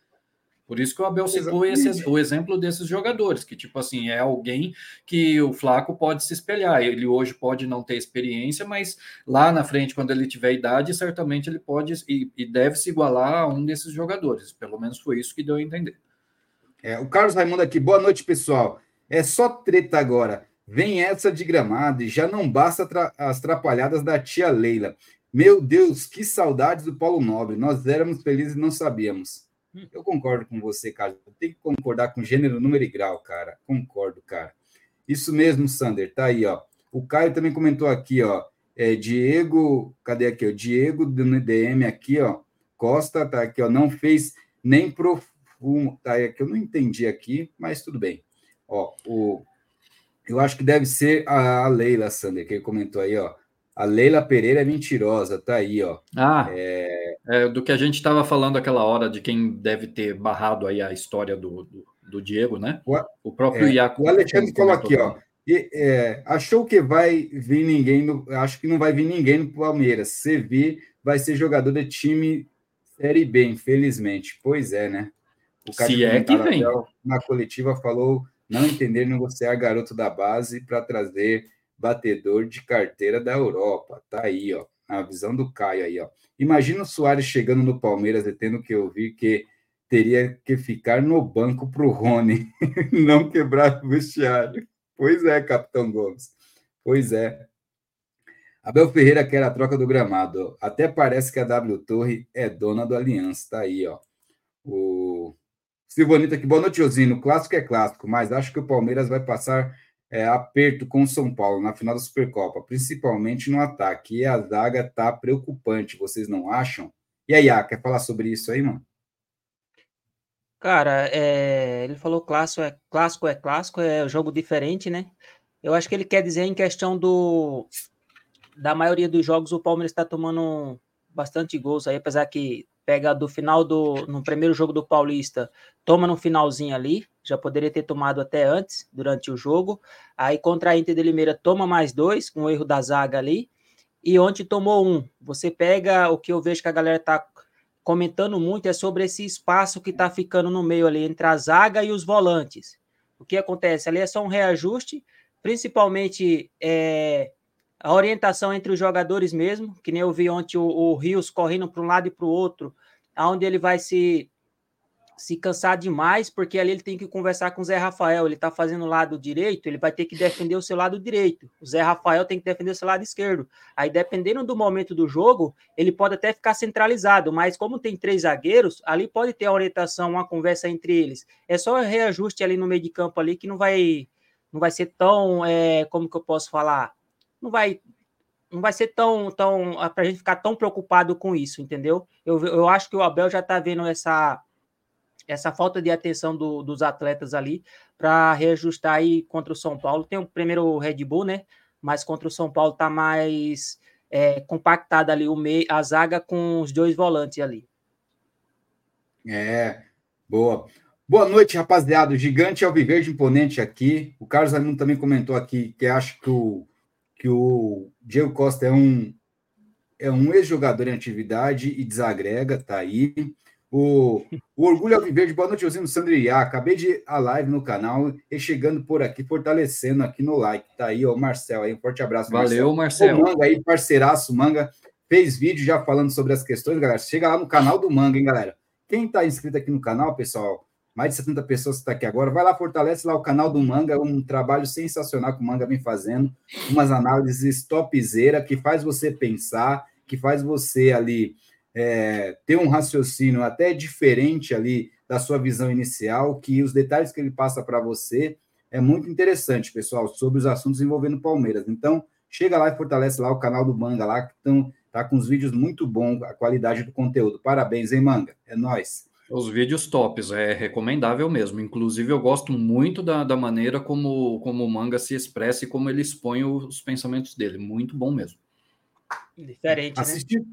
Por isso que o Abel citou esse, o exemplo desses jogadores, que, tipo assim, é alguém que o Flaco pode se espelhar. Ele hoje pode não ter experiência, mas lá na frente, quando ele tiver idade, certamente ele pode e, e deve se igualar a um desses jogadores. Pelo menos foi isso que deu a entender. É, o Carlos Raimundo aqui, boa noite, pessoal. É só treta agora. Vem essa de gramado e já não basta tra as trapalhadas da tia Leila. Meu Deus, que saudades do Paulo Nobre. Nós éramos felizes e não sabíamos. Hum. Eu concordo com você, cara. Tem que concordar com gênero, número e grau, cara. Concordo, cara. Isso mesmo, Sander. Tá aí, ó. O Caio também comentou aqui, ó. É, Diego, cadê aqui? O Diego do NDM aqui, ó. Costa, tá aqui, ó. Não fez nem profumo. Tá aqui, eu não entendi aqui, mas tudo bem. Ó, o eu acho que deve ser a Leila, Sander, que ele comentou aí, ó. A Leila Pereira é mentirosa, tá aí, ó. Ah, é... É, do que a gente estava falando aquela hora de quem deve ter barrado aí a história do, do, do Diego, né? O, o próprio é, Iaco. O Alexandre falou aqui, ó. E, é, achou que vai vir ninguém, no, acho que não vai vir ninguém no Palmeiras. Se vir, vai ser jogador de time Série B, infelizmente. Pois é, né? O Se é que vem. Na coletiva falou não entender negociar garoto da base para trazer batedor de carteira da Europa. Tá aí, ó. A visão do Caio aí, ó. Imagina o Soares chegando no Palmeiras e tendo que ouvir que teria que ficar no banco para o Rony, <laughs> não quebrar o vestiário. Pois é, Capitão Gomes. Pois é. Abel Ferreira quer a troca do gramado. Até parece que a W Torre é dona do Aliança. Tá aí, ó. O Silvanito aqui, boa noite, Josino. Clássico é clássico, mas acho que o Palmeiras vai passar é, aperto com o São Paulo na final da Supercopa, principalmente no ataque. E a zaga tá preocupante, vocês não acham? E aí, ah, quer falar sobre isso aí, mano? Cara, é, ele falou clássico é clássico é clássico, é jogo diferente, né? Eu acho que ele quer dizer em questão do da maioria dos jogos o Palmeiras está tomando bastante gols aí, apesar que pega do final do. No primeiro jogo do Paulista, toma no finalzinho ali, já poderia ter tomado até antes, durante o jogo. Aí contra a Inter de Limeira toma mais dois, com um erro da zaga ali. E ontem tomou um. Você pega o que eu vejo que a galera tá comentando muito é sobre esse espaço que tá ficando no meio ali entre a zaga e os volantes. O que acontece? Ali é só um reajuste, principalmente é, a orientação entre os jogadores mesmo, que nem eu vi ontem o, Rios correndo para um lado e para o outro, aonde ele vai se se cansar demais, porque ali ele tem que conversar com o Zé Rafael. Ele está fazendo o lado direito, ele vai ter que defender o seu lado direito. O Zé Rafael tem que defender o seu lado esquerdo. Aí, dependendo do momento do jogo, ele pode até ficar centralizado, mas como tem três zagueiros, ali pode ter a orientação, uma conversa entre eles. É só reajuste ali no meio de campo ali que não vai não vai ser tão, é, como que eu posso falar, não vai não vai ser tão, tão para a gente ficar tão preocupado com isso, entendeu? Eu, eu acho que o Abel já está vendo essa, essa falta de atenção do, dos atletas ali para reajustar aí contra o São Paulo. Tem o primeiro Red Bull, né? Mas contra o São Paulo está mais é, compactada ali o meio, a zaga com os dois volantes ali. É, boa. Boa noite, rapaziada. O gigante Alviverde imponente aqui. O Carlos Raimundo também comentou aqui que acha que o que o Diego Costa é um é um ex-jogador em atividade e desagrega, tá aí. O, o Orgulho Alviverde, boa noite, Josino Sandriá. Acabei de a live no canal e chegando por aqui, fortalecendo aqui no like. Tá aí, ó, Marcel aí. Um forte abraço, Valeu, Marcel. O Manga aí, parceiraço, Manga, fez vídeo já falando sobre as questões, galera. Chega lá no canal do Manga, hein, galera. Quem tá inscrito aqui no canal, pessoal, mais de 70 pessoas que estão tá aqui agora. Vai lá, fortalece lá o canal do Manga, um trabalho sensacional que o Manga vem fazendo, umas análises topzera que faz você pensar, que faz você ali é, ter um raciocínio até diferente ali da sua visão inicial, que os detalhes que ele passa para você é muito interessante, pessoal, sobre os assuntos envolvendo Palmeiras. Então, chega lá e fortalece lá o canal do Manga lá, que estão tá com os vídeos muito bons, a qualidade do conteúdo. Parabéns, hein, Manga? É nós. Os vídeos tops, é recomendável mesmo. Inclusive, eu gosto muito da, da maneira como, como o manga se expressa e como ele expõe os pensamentos dele. Muito bom mesmo. Diferente, assisti, né?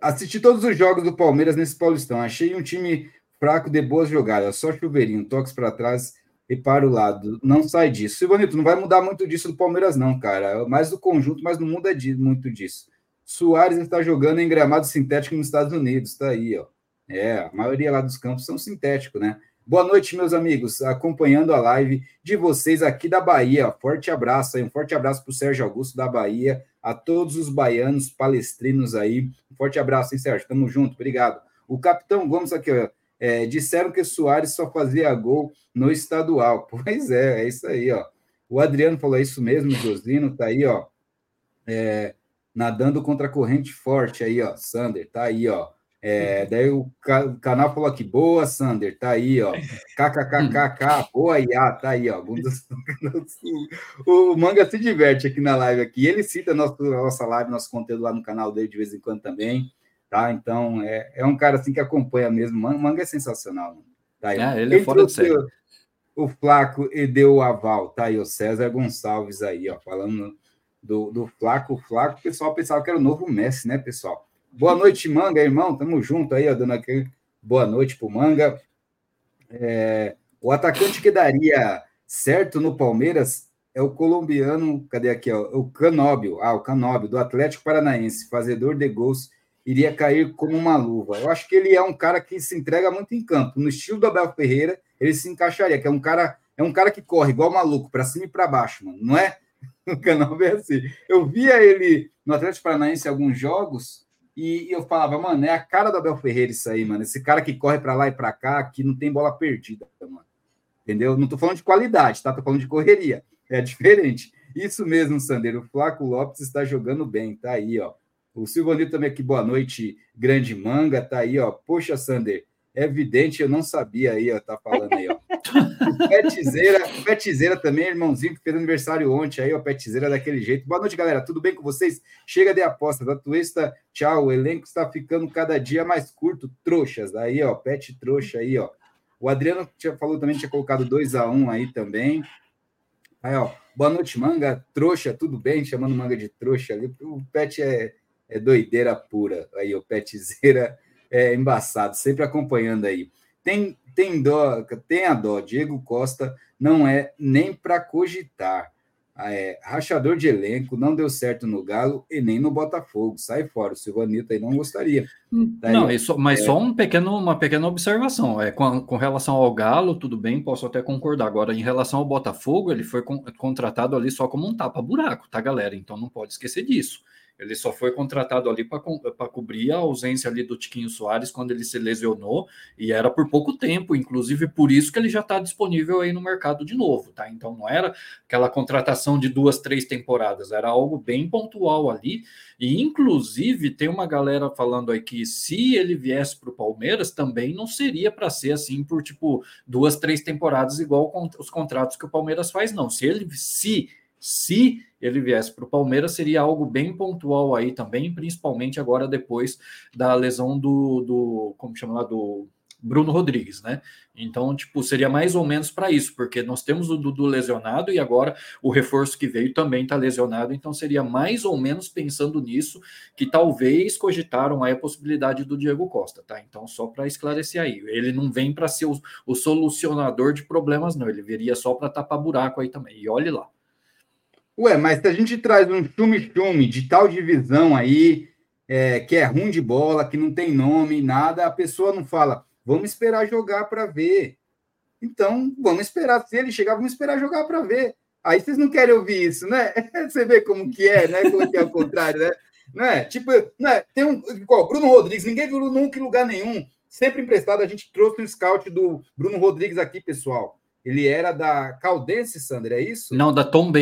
Assisti todos os jogos do Palmeiras nesse Paulistão. Achei um time fraco de boas jogadas. Só chuveirinho, toques para trás e para o lado. Não sai disso. Silvanito, não vai mudar muito disso do Palmeiras, não, cara. Mais do conjunto, mas não muda muito disso. Soares está jogando em gramado sintético nos Estados Unidos. Tá aí, ó. É, a maioria lá dos campos são sintéticos, né? Boa noite, meus amigos, acompanhando a live de vocês aqui da Bahia. Forte abraço aí, um forte abraço para o Sérgio Augusto da Bahia, a todos os baianos palestrinos aí. Um forte abraço, hein, Sérgio? Tamo junto, obrigado. O capitão Gomes aqui, ó, é, disseram que Soares só fazia gol no estadual. <laughs> Pois é, é isso aí, ó. O Adriano falou é isso mesmo, o Josino tá aí, ó. É, nadando contra a corrente forte aí, ó. Sander, tá aí, ó. É, daí o, canal falou aqui, boa, Sander, tá aí, ó. KKKKK, boa, Iá, tá aí, ó. <laughs> o, Manga se diverte aqui na live aqui. Ele cita nosso, nossa live, nosso conteúdo lá no canal dele de vez em quando também, tá? Então, é, é um cara assim que acompanha mesmo. Manga é sensacional, mano. Tá aí, é, ele é fora de série. O Flaco e deu o aval, tá aí, o César Gonçalves aí, ó, falando do, do Flaco. O Flaco, o pessoal pensava que era o novo Messi, né, pessoal? Boa noite, Manga, irmão. Tamo junto aí, ó, dando aqui. Boa noite pro Manga. É, o atacante que daria certo no Palmeiras é o colombiano, cadê aqui, ó, o Canóbio, ah, o Canóbio, do Atlético Paranaense, fazedor de gols, iria cair como uma luva. Eu acho que ele é um cara que se entrega muito em campo. No estilo do Abel Ferreira, ele se encaixaria, que é um cara, é um cara que corre igual maluco, para cima e para baixo, mano, não é? <laughs> O Canóbio é assim. Eu via ele no Atlético Paranaense alguns jogos, e, eu falava, mano, é a cara do Abel Ferreira isso aí, mano. Esse cara que corre para lá e para cá, que não tem bola perdida, mano. Entendeu? Não tô falando de qualidade, tá? Tô falando de correria. É diferente. Isso mesmo, Sandeiro. O Flaco Lopes está jogando bem, tá aí, ó. O Silvanito também aqui, boa noite, grande manga, tá aí, ó. Poxa, Sander, é evidente, eu não sabia aí, ó, tá falando aí, ó. Petizeira, Petizeira também, irmãozinho, que fez aniversário ontem aí, ó, Petizeira daquele jeito. Boa noite, galera, tudo bem com vocês? Chega de aposta, da Twista, tchau, o elenco está ficando cada dia mais curto, trouxas, aí, ó, Pet trouxa aí, ó. O Adriano tinha, falou também, tinha colocado 2 a 1 um aí também. Aí, ó, boa noite, manga, trouxa, tudo bem? Chamando manga de trouxa ali, o Pet é, é doideira pura, aí, o Petizeira é, embaçado, sempre acompanhando aí. Tem, tem dó, tem a dó. Diego Costa não é nem para cogitar. Ah, é, rachador de elenco, não deu certo no Galo e nem no Botafogo. Sai fora, o Silvanito aí não gostaria. Daí, não, isso, mas é... só um pequeno, uma pequena observação. É, com, com, relação ao Galo, tudo bem, posso até concordar. Agora, em relação ao Botafogo, ele foi con contratado ali só como um tapa-buraco, tá, galera? Então não pode esquecer disso. Ele só foi contratado ali para cobrir a ausência ali do Tiquinho Soares quando ele se lesionou e era por pouco tempo, inclusive por isso que ele já está disponível aí no mercado de novo, tá? Então não era aquela contratação de duas, três temporadas, era algo bem pontual ali. E inclusive tem uma galera falando aí que se ele viesse para o Palmeiras também não seria para ser assim por tipo duas, três temporadas igual os contratos que o Palmeiras faz, não. Se ele se se ele viesse para o Palmeiras, seria algo bem pontual aí também, principalmente agora depois da lesão do, do como chama lá, do Bruno Rodrigues, né? Então, tipo, seria mais ou menos para isso, porque nós temos o Dudu lesionado e agora o reforço que veio também está lesionado, então seria mais ou menos pensando nisso que talvez cogitaram aí a possibilidade do Diego Costa, tá? Então, só para esclarecer aí, ele não vem para ser o, o, solucionador de problemas, não, ele viria só para tapar buraco aí também, e olhe lá. Ué, mas se a gente traz um chume-chume de tal divisão aí, é, que é ruim de bola, que não tem nome, nada, a pessoa não fala, vamos esperar jogar para ver. Então, vamos esperar. Se ele chegar, vamos esperar jogar para ver. Aí vocês não querem ouvir isso, né? <laughs> Você vê como que é, né? Como que é o contrário, né? Não é? Tipo, não é? tem um. Igual, Bruno Rodrigues, ninguém viu nunca em lugar nenhum. Sempre emprestado, a gente trouxe um scout do Bruno Rodrigues aqui, pessoal. Ele era da Caldense, Sander, é isso? Não, da Tom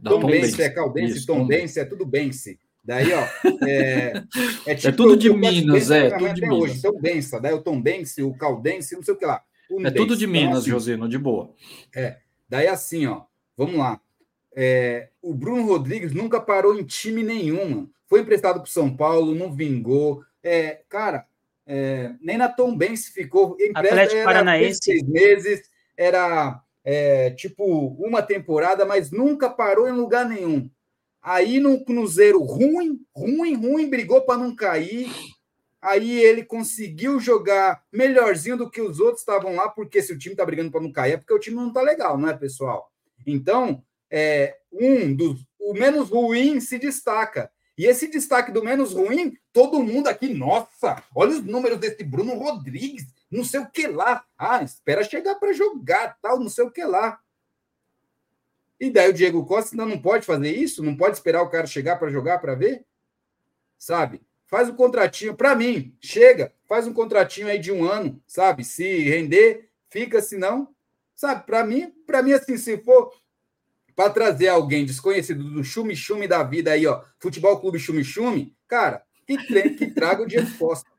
Bense. Tom, Tom Bense, é Caldense, Isso, Tom Bense, é tudo Bense. Daí, ó, é, <laughs> é, tipo, é tudo de Minas, é, tudo de Minas. Hoje, Tom Bense, daí o Tom Bense, o Caldense, não sei o que lá. é tudo de então, Minas, assim, Josino, de boa. É, daí assim, ó, vamos lá. É, o Bruno Rodrigues nunca parou em time nenhum, foi emprestado para São Paulo, não vingou. É, cara, é, nem na Tom Bense ficou. Atlético Paranaense. Seis meses, era é, tipo uma temporada, mas nunca parou em lugar nenhum. Aí no Cruzeiro ruim, ruim, ruim, brigou para não cair. Aí ele conseguiu jogar melhorzinho do que os outros estavam lá, porque se o time está brigando para não cair, é porque o time não está legal, não é, pessoal? Então, é, um dos o menos ruim se destaca. E esse destaque do menos ruim, todo mundo aqui, nossa, olha os números desse Bruno Rodrigues, não sei o que lá. Ah, espera chegar para jogar, tal, não sei o que lá. E daí o Diego Costa não, não pode fazer isso? Não pode esperar o cara chegar para jogar para ver? Sabe? Faz um contratinho para mim, chega, faz um contratinho aí de um ano, sabe? Se render, fica, se não, sabe? Para mim, para mim assim, se for para trazer alguém desconhecido do chume-chume da vida aí, ó, Futebol Clube Chume-Chume, cara, que, que traga o Diego Costa.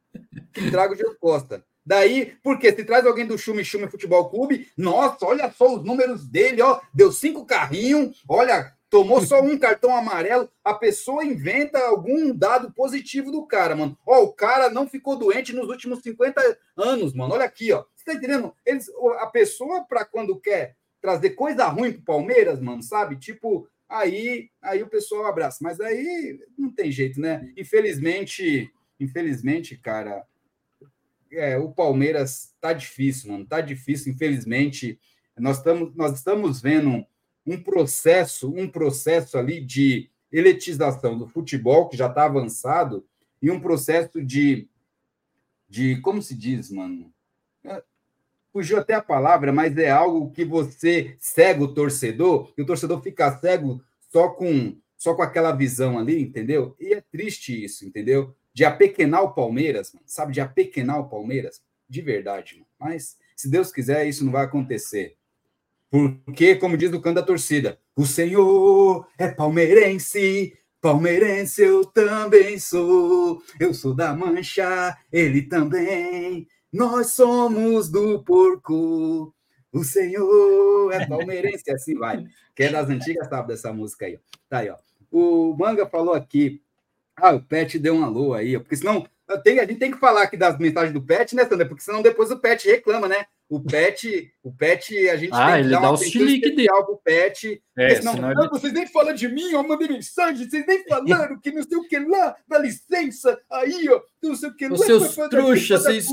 Que traga o Diego Costa. Daí, porque se traz alguém do Chume Chume Futebol Clube, nossa, olha só os números dele, ó, deu cinco carrinhos, olha, tomou só um cartão amarelo, a pessoa inventa algum dado positivo do cara, mano. Ó, o cara não ficou doente nos últimos 50 anos, mano. Olha aqui, ó. Você tá entendendo? Eles, a pessoa, para quando quer trazer coisa ruim pro Palmeiras, mano, sabe? Tipo, aí, aí o pessoal abraça. Mas aí não tem jeito, né? Infelizmente, infelizmente, cara, é, o Palmeiras tá difícil, mano. Tá difícil, infelizmente. Nós estamos, nós estamos vendo um processo, um processo ali de elitização do futebol que já está avançado e um processo de, de como se diz, mano? É, fugiu até a palavra, mas é algo que você cega o torcedor, e o torcedor fica cego só com só com aquela visão ali, entendeu? E é triste isso, entendeu? De apequenar o Palmeiras, mano, sabe? De apequenar o Palmeiras, de verdade, mano. Mas se Deus quiser, isso não vai acontecer. Porque, como diz o canto da torcida, o Senhor é palmeirense, palmeirense eu também sou. Eu sou da Mancha, ele também. Nós somos do porco. O Senhor é palmeirense, assim vai. Quem é das antigas sabe dessa música aí. Tá aí, ó. O Manga falou aqui. Ah, o Pet deu um alô aí, porque senão. Tem, a gente tem que falar aqui das mensagens do Pet, né, Sandra? Porque senão depois o Pet reclama, né? O Pet, o Pet, a gente ah, tem que dar uma atenção especial pro Pet. É, senão, senão ele... vocês nem falam de mim, ó, mandei mensagem, vocês nem falaram que não sei o que lá, dá licença, aí, ó, não sei o que lá. Os seus trouxas, vocês...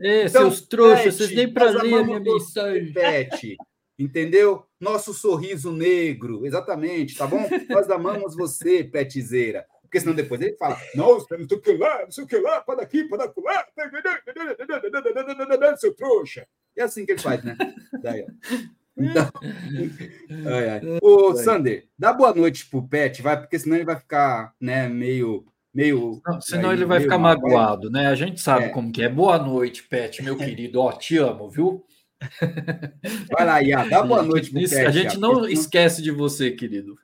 É, então, seus trouxas, vocês nem para ler a minha mensagem. Pet, entendeu? Nosso sorriso negro, exatamente, tá bom? Nós amamos você, Petzeira. Porque senão depois ele fala, nossa, não sei o que lá, não sei o que lá, para daqui, para lá, <laughs> seu trouxa. É assim que ele faz, né? <laughs> Daí, ó. Então, <laughs> ai, ai. Ô, Sander, dá boa noite pro Pet, vai, porque senão ele vai ficar, né, meio. meio não, senão aí, ele vai ficar magoado, né? A gente sabe é. como que é. Boa noite, Pet, meu querido. Ó, te amo, viu? Vai lá, Iá, dá boa noite pro Pet. A gente não esquece de você, querido.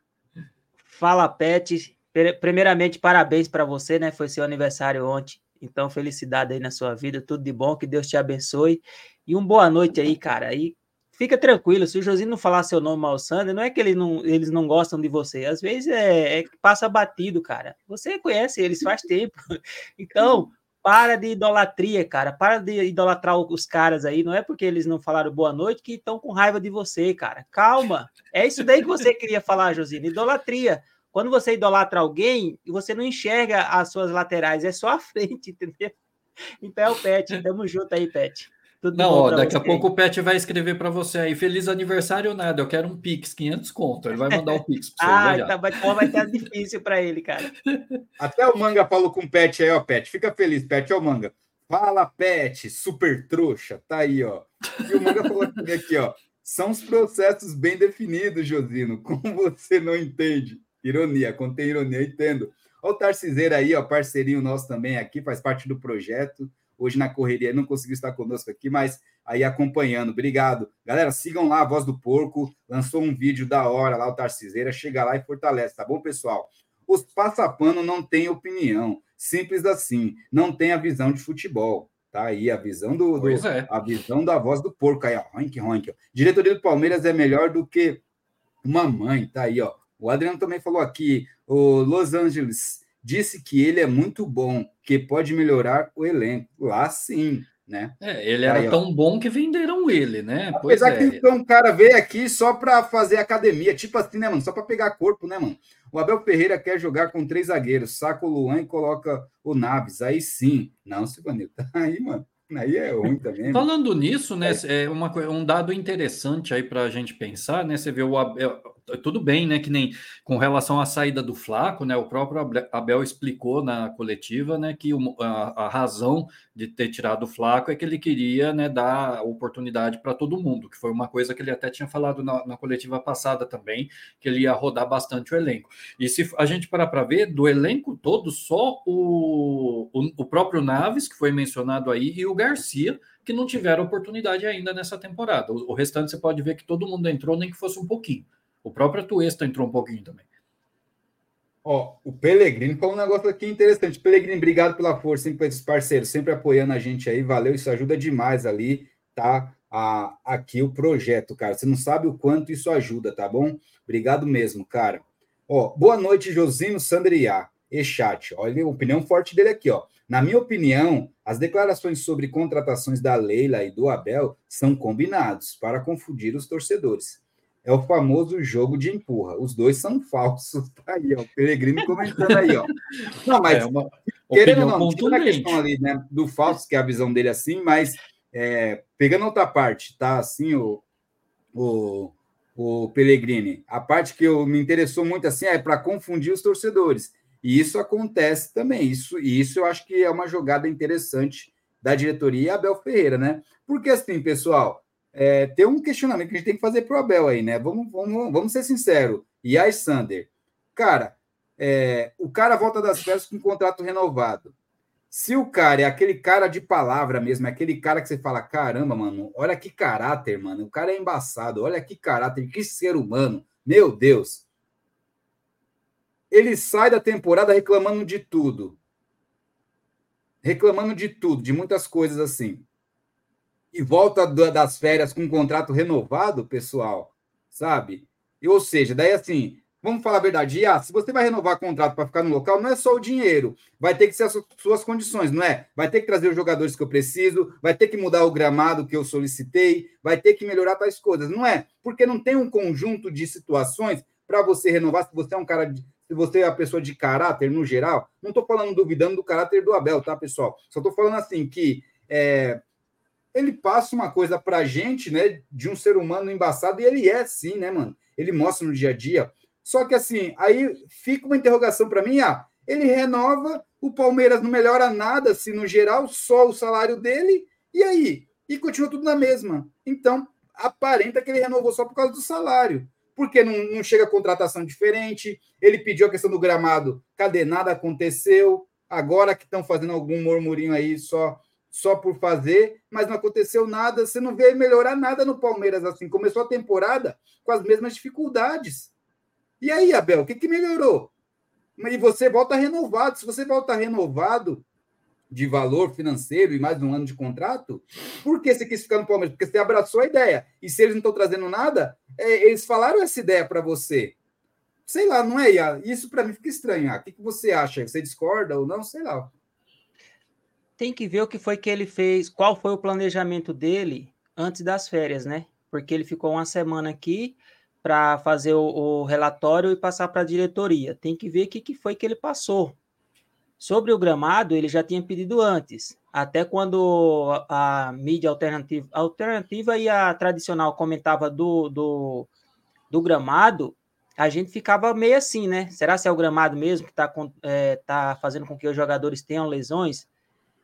Fala, Pet. Primeiramente, parabéns para você, né? Foi seu aniversário ontem. Então, felicidade aí na sua vida, tudo de bom, que Deus te abençoe. E uma boa noite aí, cara. Aí fica tranquilo, se o Josinho não falar seu nome mal, Sander, não é que ele não, eles não gostam de você. Às vezes é, é passa batido, cara. Você conhece eles faz tempo. <laughs> Então, para de idolatria, cara. Para de idolatrar os caras aí. Não é porque eles não falaram boa noite que estão com raiva de você, cara. Calma. É isso daí que você queria falar, Josino. Idolatria. Quando você idolatra alguém, você não enxerga as suas laterais, é só a <laughs> frente, entendeu? Então é o Pet. <laughs> Tamo junto aí, Pet. Tudo não, ó, daqui a pouco o Pet vai escrever para você aí, feliz aniversário ou nada, eu quero um Pix, 500 conto, ele vai mandar o Pix para você. ah, então vai, então vai estar difícil para ele, cara. <laughs> Até o Manga falou com o Pet aí, ó, Pet, fica feliz, Pet, ó o Manga. Fala, Pet, super trouxa, tá aí, ó. E o Manga falou aqui, ó, são os processos bem definidos, Josino, como você não entende. Ironia, contém ironia, entendo. Olha o Tarciseiro aí, ó, parceirinho nosso também aqui, faz parte do projeto. Hoje na correria não conseguiu estar conosco aqui, mas aí acompanhando. Obrigado. Galera, sigam lá a Voz do Porco. Lançou um vídeo da hora lá, o Tarciseira. Chega lá e fortalece, tá bom, pessoal? Os passapano não têm opinião. Simples assim. Não tem a visão de futebol. Tá aí a visão do, do é. a visão da voz do porco aí, ó. Ronk, ronk. Diretoria do Palmeiras é melhor do que uma mãe, tá aí, ó. O Adriano também falou aqui, o Los Angeles disse que ele é muito bom, que pode melhorar o elenco. Lá sim, né? É, ele era Aí, tão bom que venderam ele, né? Apesar pois é. que então, um cara veio aqui só para fazer academia, tipo assim, né, mano? Só para pegar corpo, né, mano? O Abel Ferreira quer jogar com três zagueiros, saca o Luan e coloca o Naves. Aí sim. Não, Silvanito. <laughs> Aí, mano. Aí é ruim também. Falando nisso, né, é, é uma, um dado interessante aí para a gente pensar, né? Você vê o Abel, tudo bem, né? Que nem com relação à saída do Flaco, né? O próprio Abel explicou na coletiva, né? Que a, razão de ter tirado o Flaco é que ele queria, né? Dar oportunidade para todo mundo, que foi uma coisa que ele até tinha falado na, na, coletiva passada também, que ele ia rodar bastante o elenco. E se a gente parar para ver, do elenco todo, só o, o, o próprio Naves, que foi mencionado aí, e o Garcia que não tiveram oportunidade ainda nessa temporada. O restante você pode ver que todo mundo entrou, nem que fosse um pouquinho. O próprio Tuesta entrou um pouquinho também. Ó, o Pelegrino falou um negócio aqui interessante. Pelegrino, obrigado pela força, sempre esses parceiros, sempre apoiando a gente aí. Valeu, isso ajuda demais ali, tá? A, aqui o projeto, cara. Você não sabe o quanto isso ajuda, tá bom? Obrigado mesmo, cara. Ó, boa noite, Josino Sandriá e chat. Olha a opinião forte dele aqui, ó. Na minha opinião, as declarações sobre contratações da Leila e do Abel são combinados para confundir os torcedores. É o famoso jogo de empurra. Os dois são falsos. <laughs> Tá aí, ó. O Peregrino comentando aí, ó. Não, mas é uma querendo ou não, tira a questão ali, né, do falso, que é a visão dele assim, mas é, pegando outra parte, tá? Assim, o, o, o Pellegrini, a parte que eu, me interessou muito assim é para confundir os torcedores. E isso acontece também. Isso, e isso eu acho que é uma jogada interessante da diretoria e Abel Ferreira, né? Porque assim, pessoal, é, tem um questionamento que a gente tem que fazer para o Abel aí, né? Vamos, vamos, vamos ser sinceros. E aí, Sander, cara, é, o cara volta das férias com um contrato renovado. Se o cara é aquele cara de palavra mesmo, é aquele cara que você fala, caramba, mano, olha que caráter, mano, o cara é embaçado, olha que caráter, que ser humano, meu Deus ele sai da temporada reclamando de tudo. Reclamando de tudo, de muitas coisas assim. E volta das férias com um contrato renovado, pessoal, sabe? Ou seja, daí assim, vamos falar a verdade, ah, se você vai renovar contrato para ficar no local, não é só o dinheiro, vai ter que ser as suas condições, não é? Vai ter que trazer os jogadores que eu preciso, vai ter que mudar o gramado que eu solicitei, vai ter que melhorar tais coisas, não é? Porque não tem um conjunto de situações para você renovar, se você é um cara de, se você é a pessoa de caráter no geral, não estou falando duvidando do caráter do Abel, tá, pessoal? Só estou falando assim que é, ele passa uma coisa para a gente, né, de um ser humano embaçado, e ele é sim, né, mano? Ele mostra no dia a dia. Só que assim, aí fica uma interrogação para mim, ah, ele renova, o Palmeiras não melhora nada, assim, no geral, só o salário dele, e aí? E continua tudo na mesma. Então, aparenta que ele renovou só por causa do salário porque não, não chega contratação diferente. Ele pediu a questão do gramado, cadê? Nada aconteceu. Agora que estão fazendo algum murmurinho aí só só por fazer, mas não aconteceu nada. Você não vê melhorar nada no Palmeiras assim. Começou a temporada com as mesmas dificuldades. E aí, Abel, o que, que melhorou? E você volta renovado. Se você volta renovado, de valor financeiro e mais um ano de contrato, por que você quis ficar no Palmeiras? Porque você abraçou a ideia. E se eles não estão trazendo nada, é, eles falaram essa ideia para você. Sei lá, não é? Isso para mim fica estranho. O que, que você acha? Você discorda ou não? Sei lá. Tem que ver o que foi que ele fez, qual foi o planejamento dele antes das férias, né? Porque ele ficou uma semana aqui para fazer o, o, relatório e passar para a diretoria. Tem que ver o que, que foi que ele passou Sobre o gramado, ele já tinha pedido antes, até quando a, mídia alternativa, alternativa e a tradicional comentava do, do, do, gramado, a gente ficava meio assim, né? Será se é o gramado mesmo que está é, tá fazendo com que os jogadores tenham lesões?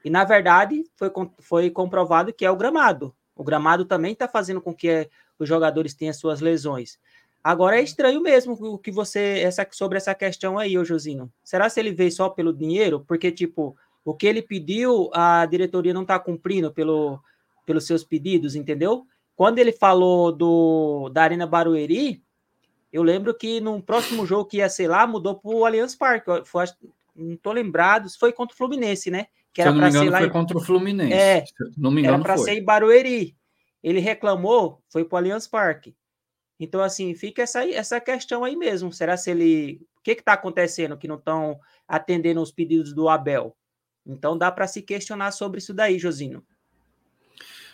E na verdade foi, foi comprovado que é o gramado. O gramado também está fazendo com que os jogadores tenham suas lesões. Agora é estranho mesmo o que você essa sobre essa questão aí, ô Josino. Será se ele veio só pelo dinheiro? Porque tipo, o que ele pediu, a diretoria não está cumprindo pelo, pelos seus pedidos, entendeu? Quando ele falou do da Arena Barueri, eu lembro que no próximo jogo que ia ser lá, mudou para o Allianz Parque. Foi, não tô lembrado, foi contra o Fluminense, né? Que era para ser lá foi em... contra o Fluminense. É, não me engano, era para ser em Barueri. Ele reclamou, foi para o Allianz Parque. Então, assim, fica essa, essa questão aí mesmo. Será se ele. O que está acontecendo que não estão atendendo os pedidos do Abel? Então dá para se questionar sobre isso daí, Josino.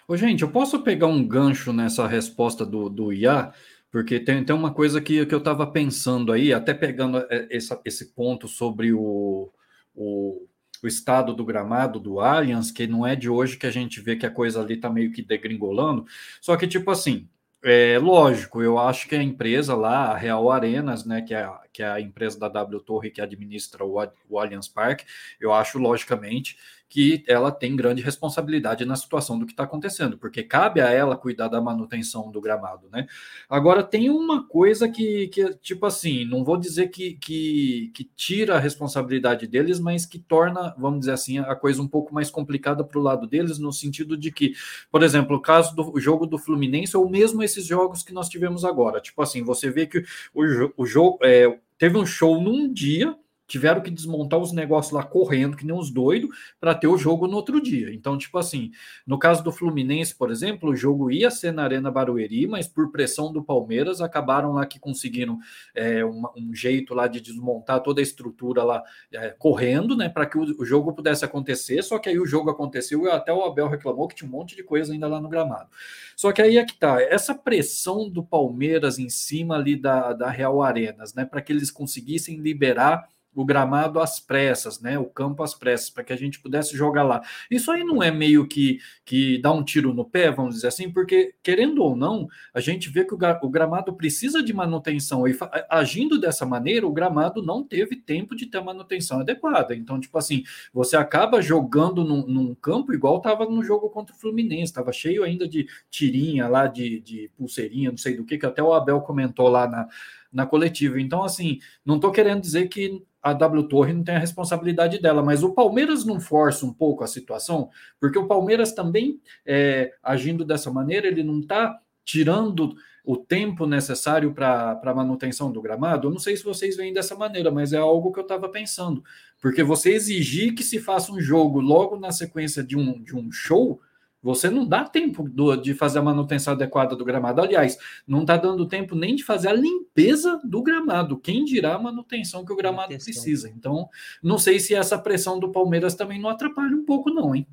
Ô, gente, eu posso pegar um gancho nessa resposta do, do IA, porque tem, tem uma coisa que, que eu estava pensando aí, até pegando é, essa, esse ponto sobre o, o, o, estado do gramado do Allianz, que não é de hoje que a gente vê que a coisa ali está meio que degringolando, só que, tipo assim, É lógico, eu acho que a empresa lá, a Real Arenas, né, que é, que é a empresa da W Torre que administra o, o Allianz Parque, eu acho logicamente que ela tem grande responsabilidade na situação do que está acontecendo, porque cabe a ela cuidar da manutenção do gramado, né? Agora tem uma coisa que, que tipo assim, não vou dizer que, que, que tira a responsabilidade deles, mas que torna, vamos dizer assim, a coisa um pouco mais complicada para o lado deles, no sentido de que, por exemplo, o caso do jogo do Fluminense, ou mesmo esses jogos que nós tivemos agora, tipo assim, você vê que o, o jogo é, teve um show num dia tiveram que desmontar os negócios lá correndo, que nem uns doidos, para ter o jogo no outro dia. Então, tipo assim, no caso do Fluminense, por exemplo, o jogo ia ser na Arena Barueri, mas por pressão do Palmeiras, acabaram lá que conseguiram é, um, um, jeito lá de desmontar toda a estrutura lá é, correndo, né, para que o, o, jogo pudesse acontecer. Só que aí o jogo aconteceu e até o Abel reclamou que tinha um monte de coisa ainda lá no gramado. Só que aí é que tá, essa pressão do Palmeiras em cima ali da, da Real Arenas, né, para que eles conseguissem liberar o gramado às pressas, né? O campo às pressas, para que a gente pudesse jogar lá. Isso aí não é meio que, que dá um tiro no pé, vamos dizer assim, porque, querendo ou não, a gente vê que o, gramado precisa de manutenção. E agindo dessa maneira, o gramado não teve tempo de ter manutenção adequada. Então, tipo assim, você acaba jogando num, num campo igual estava no jogo contra o Fluminense, estava cheio ainda de tirinha lá, de, de pulseirinha, não sei do que, que até o Abel comentou lá na na coletiva. Então, assim, não estou querendo dizer que a W Torre não tem a responsabilidade dela, mas o Palmeiras não força um pouco a situação, porque o Palmeiras também, é, agindo dessa maneira, ele não está tirando o tempo necessário para a manutenção do gramado. Eu não sei se vocês veem dessa maneira, mas é algo que eu estava pensando. Porque você exigir que se faça um jogo logo na sequência de um, de um show, você não dá tempo do, de fazer a manutenção adequada do gramado. Aliás, não está dando tempo nem de fazer a limpeza do gramado. Quem dirá a manutenção que o gramado precisa? Então, não sei se essa pressão do Palmeiras também não atrapalha um pouco, não, hein?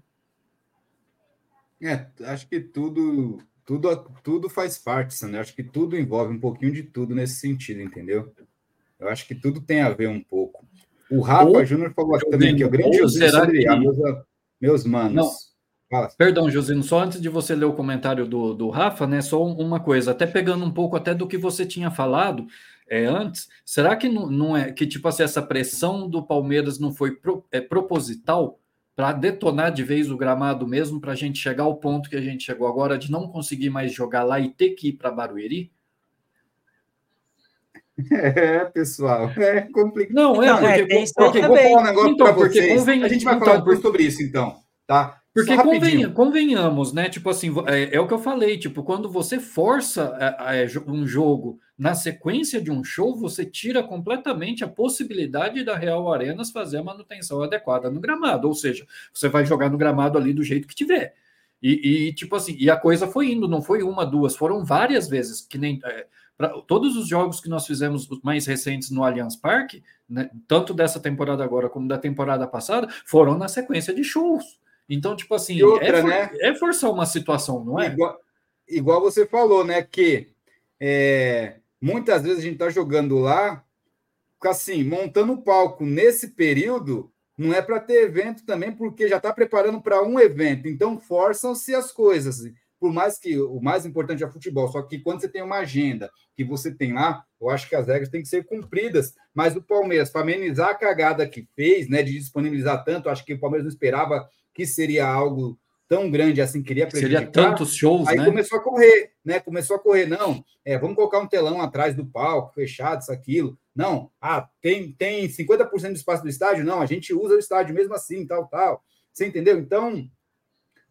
É, acho que tudo, tudo, tudo faz parte, Sandro. Acho que tudo envolve um pouquinho de tudo nesse sentido, entendeu? Eu acho que tudo tem a ver um pouco. O Rafa Júnior falou também que o grande José que... meus, meus manos. Não Fala. Perdão, Josino, só antes de você ler o comentário do, do Rafa, né? Só uma coisa, até pegando um pouco até do que você tinha falado é, antes, será que não, não é que tipo assim, essa pressão do Palmeiras não foi pro, é, proposital para detonar de vez o gramado mesmo, para a gente chegar ao ponto que a gente chegou agora de não conseguir mais jogar lá e ter que ir para Barueri? <laughs> É, pessoal, é complicado. Não, é, porque, é, porque, porque vou falar um negócio então, para vocês. Convém, a gente vai então, falar sobre isso, então, tá? Porque convenha, convenhamos, né? Tipo assim, é, é, o que eu falei, tipo, quando você força é, é, um jogo na sequência de um show, você tira completamente a possibilidade da Real Arenas fazer a manutenção adequada no gramado. Ou seja, você vai jogar no gramado ali do jeito que tiver. E, e tipo assim, e a coisa foi indo, não foi uma, duas, foram várias vezes, que nem. É, pra, todos os jogos que nós fizemos mais recentes no Allianz Parque, né, tanto dessa temporada agora como da temporada passada, foram na sequência de shows. Então, tipo assim, outra, é, for, né? é forçar uma situação, não é? Igual, igual você falou, né? Que é, muitas vezes a gente está jogando lá, assim, montando o palco nesse período, não é para ter evento também, porque já está preparando para um evento. Então, forçam-se as coisas. Por mais que o mais importante é futebol, só que quando você tem uma agenda que você tem lá, eu acho que as regras têm que ser cumpridas. Mas o Palmeiras, para amenizar a cagada que fez, né, de disponibilizar tanto, acho que o Palmeiras não esperava que seria algo tão grande assim, queria prejudicar. Seria tantos shows, Aí né? começou a correr, né? Começou a correr, não, é, vamos colocar um telão atrás do palco, fechado, isso, aquilo. Não, ah, tem, tem 50% do espaço do estádio? Não, a gente usa o estádio mesmo assim, tal, tal. Você entendeu? Então,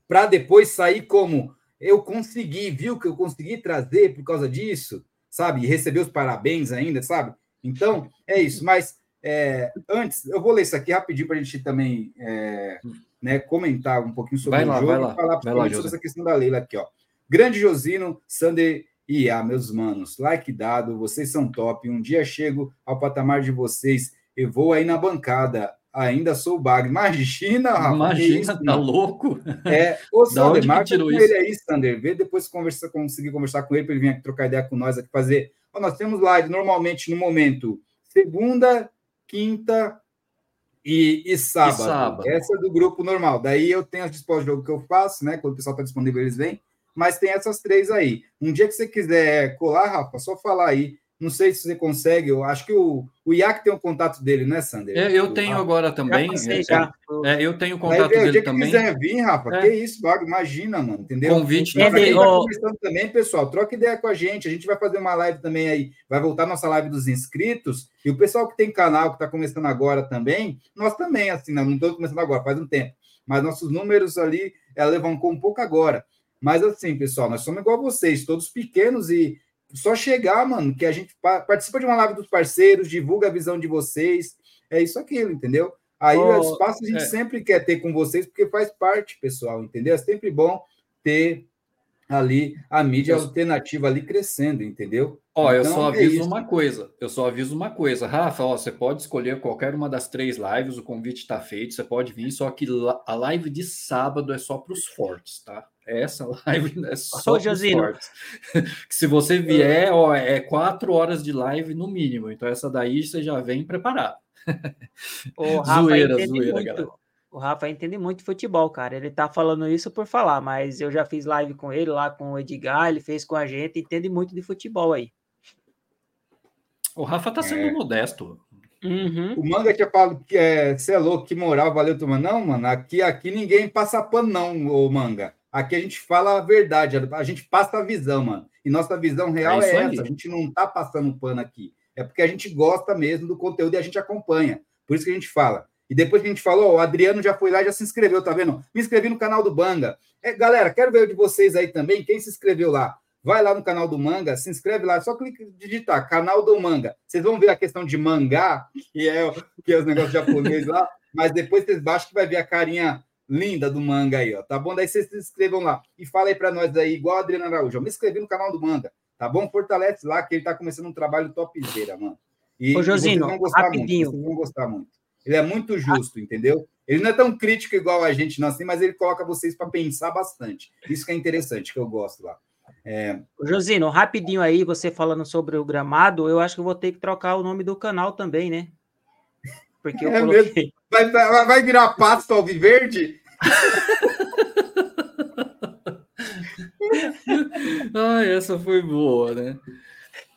para depois sair como eu consegui, viu que eu consegui trazer por causa disso, sabe? E receber os parabéns ainda, sabe? Então, é isso. Mas é, antes, eu vou ler isso aqui rapidinho para a gente também é, né, comentar um pouquinho sobre vai o jogo lá, e falar lá, sobre essa questão da Leila aqui, ó. Grande Josino, Sander e a meus manos, like dado, vocês são top. Um dia chego ao patamar de vocês e vou aí na bancada. Ainda sou bagre. Imagina, Rafa. Imagina, isso, tá louco? É, ô <laughs> Sander, marca com isso? ele aí, Sander. Vê depois conversa, conseguir conversar com ele para ele vir aqui trocar ideia com nós aqui, fazer. Ó, nós temos live normalmente no momento segunda, quinta e, e, sábado. e sábado. Essa é do grupo normal. Daí eu tenho as dispostas de jogo que eu faço, né? Quando o pessoal está disponível, eles vêm. mas tem essas três aí. Um dia que você quiser colar, Rafa, só falar aí não sei se você consegue, eu acho que o, o IAC tem o contato dele, né, Sander? É, eu tenho ah, agora também. Já já. É, eu tenho o contato Aí, dele também. Se quiser vir, Rafa, é. que isso, Vago, imagina, mano, entendeu? Convite. Pra quem tá também, pessoal, troca ideia com a gente. A gente vai fazer uma live também aí, vai voltar nossa live dos inscritos. E o pessoal que tem canal, que está começando agora também, nós também, assim, não estamos começando agora, faz um tempo. Mas nossos números ali, ela levantou um pouco agora. Mas assim, pessoal, nós somos igual a vocês, todos pequenos e só chegar, mano, que a gente participa de uma live dos parceiros, divulga a visão de vocês. É isso aquilo, entendeu? Aí oh, o espaço a gente é. sempre quer ter com vocês, porque faz parte, pessoal, entendeu? É sempre bom ter ali a mídia eu... alternativa ali crescendo, entendeu? Ó, eu então, só é aviso é uma coisa, eu só aviso uma coisa, Rafa, ó, você pode escolher qualquer uma das três lives, o convite está feito, você pode vir, só que a live de sábado é só para os fortes, tá? Essa <laughs> live é só Ô, fortes. <laughs> que se você vier, ó, é quatro horas de live no mínimo, então essa daí você já vem preparado. O <laughs> Rafa zoeira, zoeira, muito. galera. O Rafa entende muito futebol, cara. Ele tá falando isso por falar, mas eu já fiz live com ele lá com o Edgar, ele fez com a gente, entende muito de futebol aí. O Rafa tá sendo é. modesto. Uhum. O Manga tinha falado que é, você é louco, que moral, valeu, turma. Não, mano, aqui, aqui ninguém passa pano, não, o Manga. Aqui a gente fala a verdade, a gente passa a visão, mano. E nossa visão real é, é essa. A gente não tá passando pano aqui. É porque a gente gosta mesmo do conteúdo e a gente acompanha. Por isso que a gente fala. E depois que a gente falou, o Adriano já foi lá e já se inscreveu, tá vendo? Me inscrevi no canal do Banga. É, galera, quero ver o de vocês aí também. Quem se inscreveu lá? Vai lá no canal do Manga, se inscreve lá, só clica digitar canal do Manga. Vocês vão ver a questão de mangá, que é, que é os negócios japoneses lá, <laughs> mas depois vocês baixam que vai ver a carinha linda do Manga aí, ó. Tá bom? Daí vocês se inscrevam lá. E fala aí para nós aí, igual a Adriana Araújo. Eu me inscrevi no canal do Manga, tá bom? Fortalece lá, que ele tá começando um trabalho topzera, mano. E, Ô, Josino, e vocês vão gostar rapidinho. muito. Vocês vão gostar muito. Ele é muito justo, entendeu? Ele não é tão crítico igual a gente, não assim, mas ele coloca vocês para pensar bastante. Isso que é interessante, que eu gosto lá. É... Josino, rapidinho aí, você falando sobre o gramado, eu acho que eu vou ter que trocar o nome do canal também, né? Porque eu é coloquei... vai, vai, vai virar pasto alviverde? <laughs> Ai, essa foi boa, né?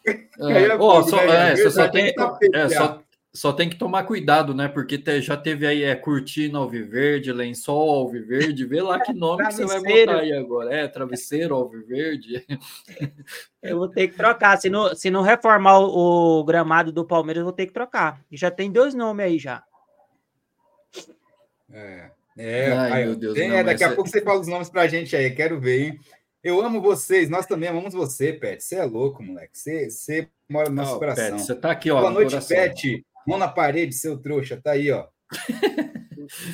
<laughs> É, oh, só, é, você só tem, é, só, só tem que tomar cuidado, né? Porque te, já teve aí é cortina alviverde, lençol alviverde, vê lá que nome que você vai botar aí agora. É, travesseiro alviverde. <laughs> Eu vou ter que trocar. Se não, se não reformar o, o gramado do Palmeiras, eu vou ter que trocar. E já tem dois nomes aí já. É. É, Ai, meu Deus, tem, não, daqui a pouco você fala os nomes pra gente aí, quero ver, hein? Eu amo vocês, nós também amamos você, Pet. Você é louco, moleque. Você, você mora no nosso oh, coração. Pet, você tá aqui, ó. Boa noite, coração. Pet. Mão na parede, seu trouxa, tá aí, ó.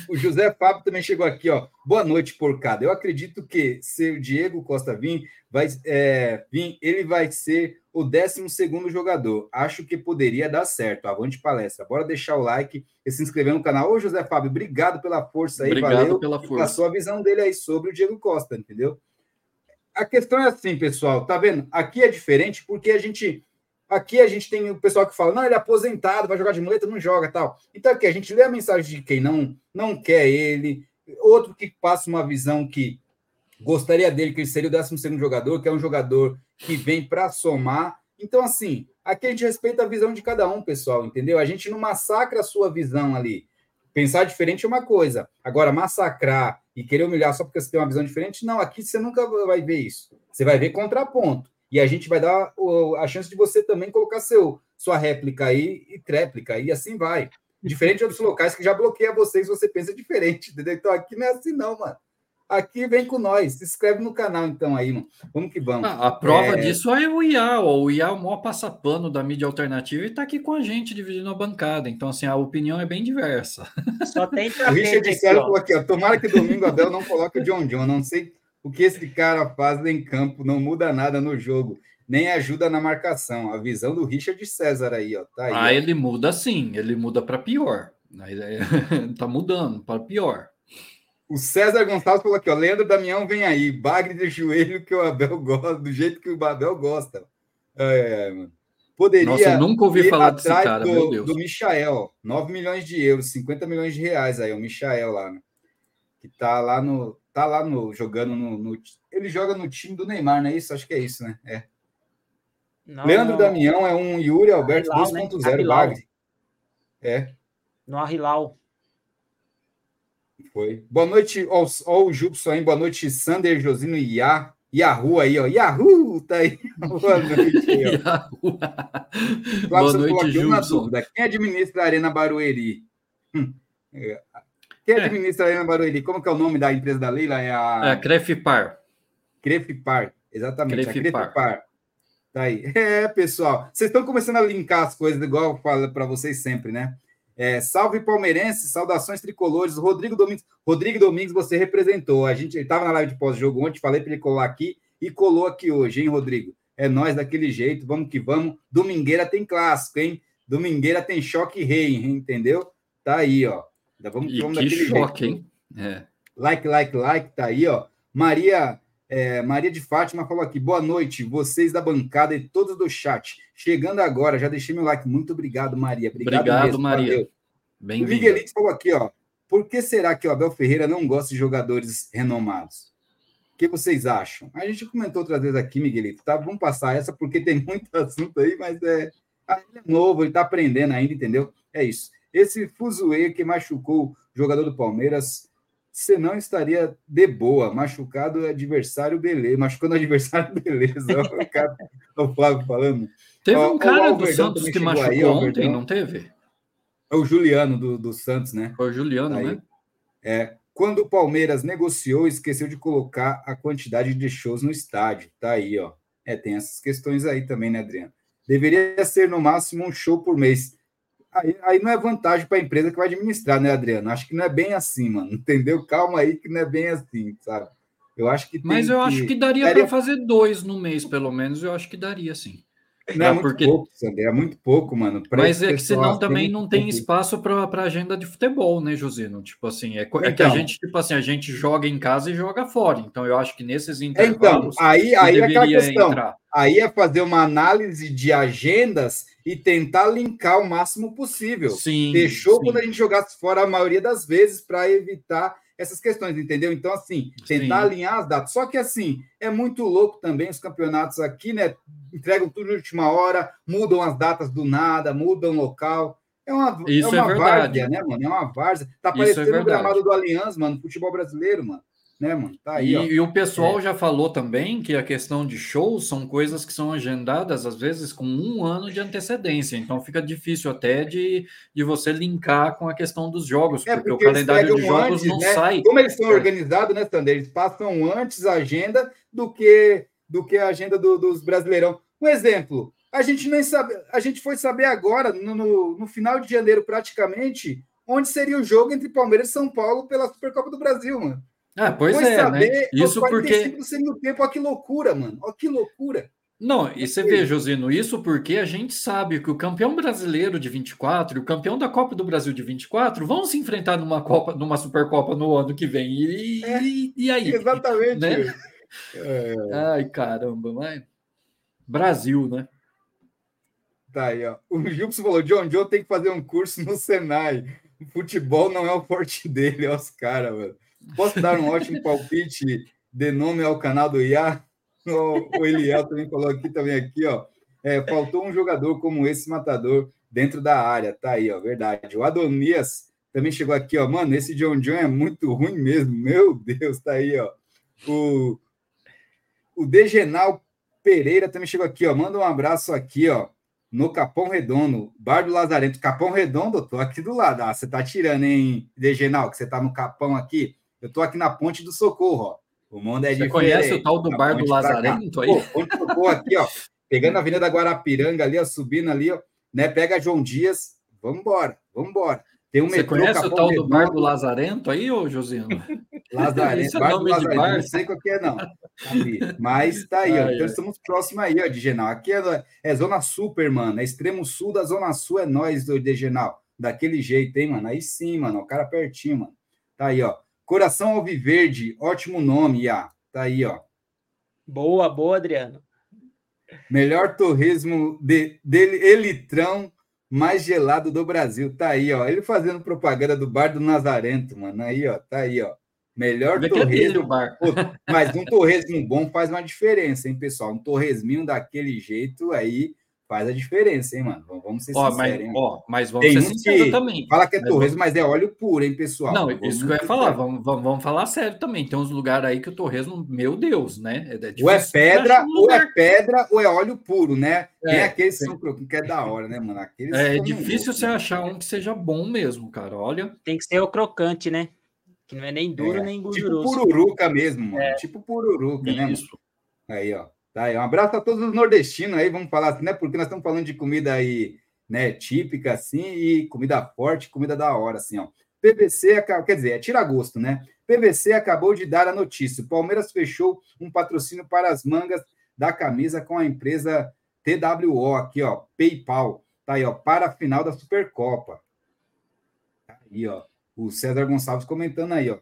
o José Fábio também chegou aqui, ó. Boa noite, porcada. Eu acredito que se o Diego Costa vir, vai, é, ele vai ser o 12 jogador. Acho que poderia dar certo. Avante palestra. Bora deixar o like e se inscrever no canal. Ô, José Fábio, obrigado pela força aí. Obrigado valeu pela força. A sua visão dele aí sobre o Diego Costa, entendeu? A questão é assim, pessoal, tá vendo? Aqui é diferente porque a gente Aqui a gente tem o pessoal que fala, não, ele é aposentado, vai jogar de muleta, não joga tal. Então aqui a gente lê a mensagem de quem não, não quer ele, outro que passa uma visão que gostaria dele, que ele seria o 12 jogador, que é um jogador que vem para somar. Então, assim, aqui a gente respeita a visão de cada um, pessoal, entendeu? A gente não massacra a sua visão ali. Pensar diferente é uma coisa. Agora, massacrar e querer humilhar só porque você tem uma visão diferente, não, aqui você nunca vai ver isso. Você vai ver contraponto. E a gente vai dar a chance de você também colocar seu, sua réplica aí e tréplica, e assim vai. Diferente de outros locais que já bloqueia vocês, você pensa diferente, entendeu? Então aqui não é assim, não, mano. Aqui vem com nós, se inscreve no canal, então, aí, mano. Vamos que vamos. Ah, a prova é... disso é o IA, ó. o IA é o maior passapano da mídia alternativa e tá aqui com a gente, dividindo a bancada. Então, assim, a opinião é bem diversa. Só tem O Richard Célio aqui, ó. Tomara que domingo a Bel não coloque o John John. Não sei o que esse cara faz em campo não muda nada no jogo, nem ajuda na marcação. A visão do Richard César aí, ó. Tá aí, ah, ó. ele muda sim, ele muda para pior. <laughs> tá mudando para pior. O César Gonçalves falou aqui, ó. Leandro Damião vem aí, bagre de joelho que o Abel <laughs> gosta, do jeito que o Abel gosta. É, mano. Poderia Nossa, eu nunca ouvi falar desse cara, do, meu Deus. Do Michael, 9 milhões de euros, 50 milhões de reais aí, o Michael lá, né? Que tá lá no tá lá no, jogando no, no, ele joga no time do Neymar, não é isso? Acho que é isso, né? É. Não, Leandro não. Damião é um Yuri Alberto 2.0 Bagre. É. No Arrilau. Foi. Boa noite, ó, ó o Jubson aí. Boa noite, Sander, Josino e Iá. Yahoo aí, ó. Yahoo! Tá aí. <laughs> Boa noite aí, ó. Boa noite, Jubson. Quem administra a Arena Barueri? Quem é. administra a Arena Barueri? Como que é o nome da empresa da Leila? É a... É, Crefipar. Crefipar, exatamente. Crefipar. A Crefipar. Tá aí. <laughs> É, pessoal. Vocês estão começando a linkar as coisas, igual eu falo para vocês sempre, né? É, salve palmeirense, saudações tricolores. Rodrigo Domingos, Rodrigo Domingos, você representou. A gente estava na live de pós-jogo ontem, falei para ele colar aqui e colou aqui hoje, hein, Rodrigo? É nós daquele jeito, vamos que vamos. Domingueira tem clássico, hein? Domingueira tem choque rei, entendeu? Tá aí, ó. Vamos que vamos que choque, jeito. hein? É. Like, like, like, tá aí, ó. Maria é, Maria de Fátima falou aqui: boa noite, vocês da bancada e todos do chat. Chegando agora, já deixei meu like. Muito obrigado, Maria. Obrigado, obrigado mesmo, Maria. Bem o Miguelito falou aqui: ó, por que será que o Abel Ferreira não gosta de jogadores renomados? O que vocês acham? A gente comentou outras vezes aqui, Miguelito, tá? Vamos passar essa porque tem <laughs> muito assunto aí, mas é, ah, ele é novo, ele tá aprendendo ainda, entendeu? É isso. Esse fuzuê que machucou o jogador do Palmeiras você não estaria de boa, machucado adversário, beleza. Machucando adversário, <laughs> beleza. o, cara, o Flávio falando. Teve um cara do Santos que machucou aí, ontem, não teve? É o Juliano do, do Santos, né? Foi o Juliano, aí, né? É. Quando o Palmeiras negociou, esqueceu de colocar a quantidade de shows no estádio. Tá aí, ó. É, tem essas questões aí também, né, Adriano? Deveria ser no máximo um show por mês aí, aí não é vantagem para a empresa que vai administrar, né, Adriano? Acho que não é bem assim, mano. Entendeu? Calma aí que não é bem assim, sabe? Eu acho que Mas eu que... acho que daria, daria... para fazer dois no mês, pelo menos. Eu acho que daria, sim. Não, é, é muito porque... pouco, Sandra, é muito pouco, mano. Mas é que senão também não tem espaço para agenda de futebol, né, Josino? Tipo assim, é, então, é, que a então. gente, tipo assim, a gente joga em casa e joga fora. Então eu acho que nesses intervalos. Então, aí, aí é aquela questão. Entrar. Aí é fazer uma análise de agendas e tentar linkar o máximo possível. Sim. Fechou sim. quando a gente jogasse fora a maioria das vezes para evitar essas questões, entendeu? Então, assim, tentar Sim. alinhar as datas. Só que, assim, é muito louco também os campeonatos aqui, né? Entregam tudo na última hora, mudam as datas do nada, mudam o local. É uma, Isso é uma é várzea, né, mano? É uma várzea. Tá é parecendo é o gramado do Allianz, mano, futebol brasileiro, mano né, mano? Tá aí, e, e, o pessoal é. já falou também que a questão de shows são coisas que são agendadas, às vezes, com um ano de antecedência. Então fica difícil até de, de você linkar com a questão dos jogos, é, porque, porque, o calendário de jogos antes, não né? sai. Como eles são é. organizados, né, Sander? Eles passam antes a agenda do que, do que a agenda do, dos Brasileirão. Um exemplo, a gente nem sabe, a gente foi saber agora, no, no, no final de janeiro, praticamente, onde seria o jogo entre Palmeiras e São Paulo pela Supercopa do Brasil, mano. Ah, pois Foi é, né? saber, né? Isso porque do tempo, olha que loucura, mano. Olha que loucura. Não, e você vê, Josino, isso porque a gente sabe que o campeão brasileiro de 24 e o campeão da Copa do Brasil de 24 vão se enfrentar numa Copa, numa Supercopa no ano que vem. E, é, e, e aí? Exatamente. Né? É. Ai, caramba, mas. Brasil, né? Tá aí, ó. O Gilson falou: John John tem que fazer um curso no Senai. O futebol não é o forte dele, <laughs> é os caras, mano. Posso dar um ótimo palpite de nome ao canal do IA? O, Eliel também falou aqui, também aqui, ó. É, faltou um jogador como esse matador dentro da área. Tá aí, ó, verdade. O Adonias também chegou aqui, ó. Mano, esse John John é muito ruim mesmo. Meu Deus, tá aí, ó. O, o Degenal Pereira também chegou aqui, ó. Manda um abraço aqui, ó. No Capão Redondo, Bar do Lazarento. Capão Redondo, tô aqui do lado. Ah, você tá tirando, hein, Degenal, que você tá no Capão aqui. Eu estou aqui na Ponte do Socorro, ó. O mundo é Você diferente. conhece o tal do Bar do Lazarento aí? Pô, Ponte do Socorro aqui, ó. Pegando a Avenida Guarapiranga ali, ó, subindo ali, ó, né? Pega João Dias, vamos embora, vamos embora. Tem um Você metrô, conhece o tal do Bar do Lazarento aí, ô Josino? <laughs> Lazarento, é Bar do Lazarento, bar? não sei qual que é, não. Mas tá aí, ó. Então estamos próximos aí, ó, de Genal. Aqui é, é Zona Super, mano. É extremo sul da Zona Sul, é nós do de Genal. Daquele jeito, hein, mano? Aí sim, mano. O cara pertinho, mano. Tá aí, ó. Coração Alviverde, ótimo nome, Iá. Tá aí, ó. Boa, boa, Adriano. Melhor torresmo de, dele, Elitrão mais gelado do Brasil. Tá aí, ó. Ele fazendo propaganda do bar do Nazarento, mano. Aí, ó. Tá aí, ó. Melhor torresmo. Mas um torresmo bom faz uma diferença, hein, pessoal? Um torresminho daquele jeito aí faz a diferença, hein, mano? Vamos ser ó, sinceros, mas, hein? Ó, mas vamos Tem ser sinceros também. Fala que é torresmo, mas é óleo puro, hein, pessoal? Não, vamos isso que eu ia falar. Vamos, vamos, vamos, falar sério também. Tem uns lugares aí que o torresmo, meu Deus, né? É, é ou é pedra, ou é pedra, ou é óleo puro, né? É, Tem aqueles que são que é da hora, né, mano? Aqueles é difícil você né? achar um que seja bom mesmo, cara. Olha. Tem que ser o crocante, né? Que não é nem duro, é, nem tipo gorduroso. Tipo pururuca mesmo, mano. É. Tipo pururuca, né, Isso. Mano? Aí, ó. Tá. Um abraço a todos os nordestinos aí, vamos falar assim, né? Porque nós estamos falando de comida aí né, típica, assim, e comida forte, comida da hora, assim, ó. PVC, quer dizer, é tira gosto, né? PVC acabou de dar a notícia. O Palmeiras fechou um patrocínio para as mangas da camisa com a empresa TWO, aqui, ó, PayPal. Tá aí, ó, para a final da Supercopa. Tá aí, ó, o César Gonçalves comentando aí, ó.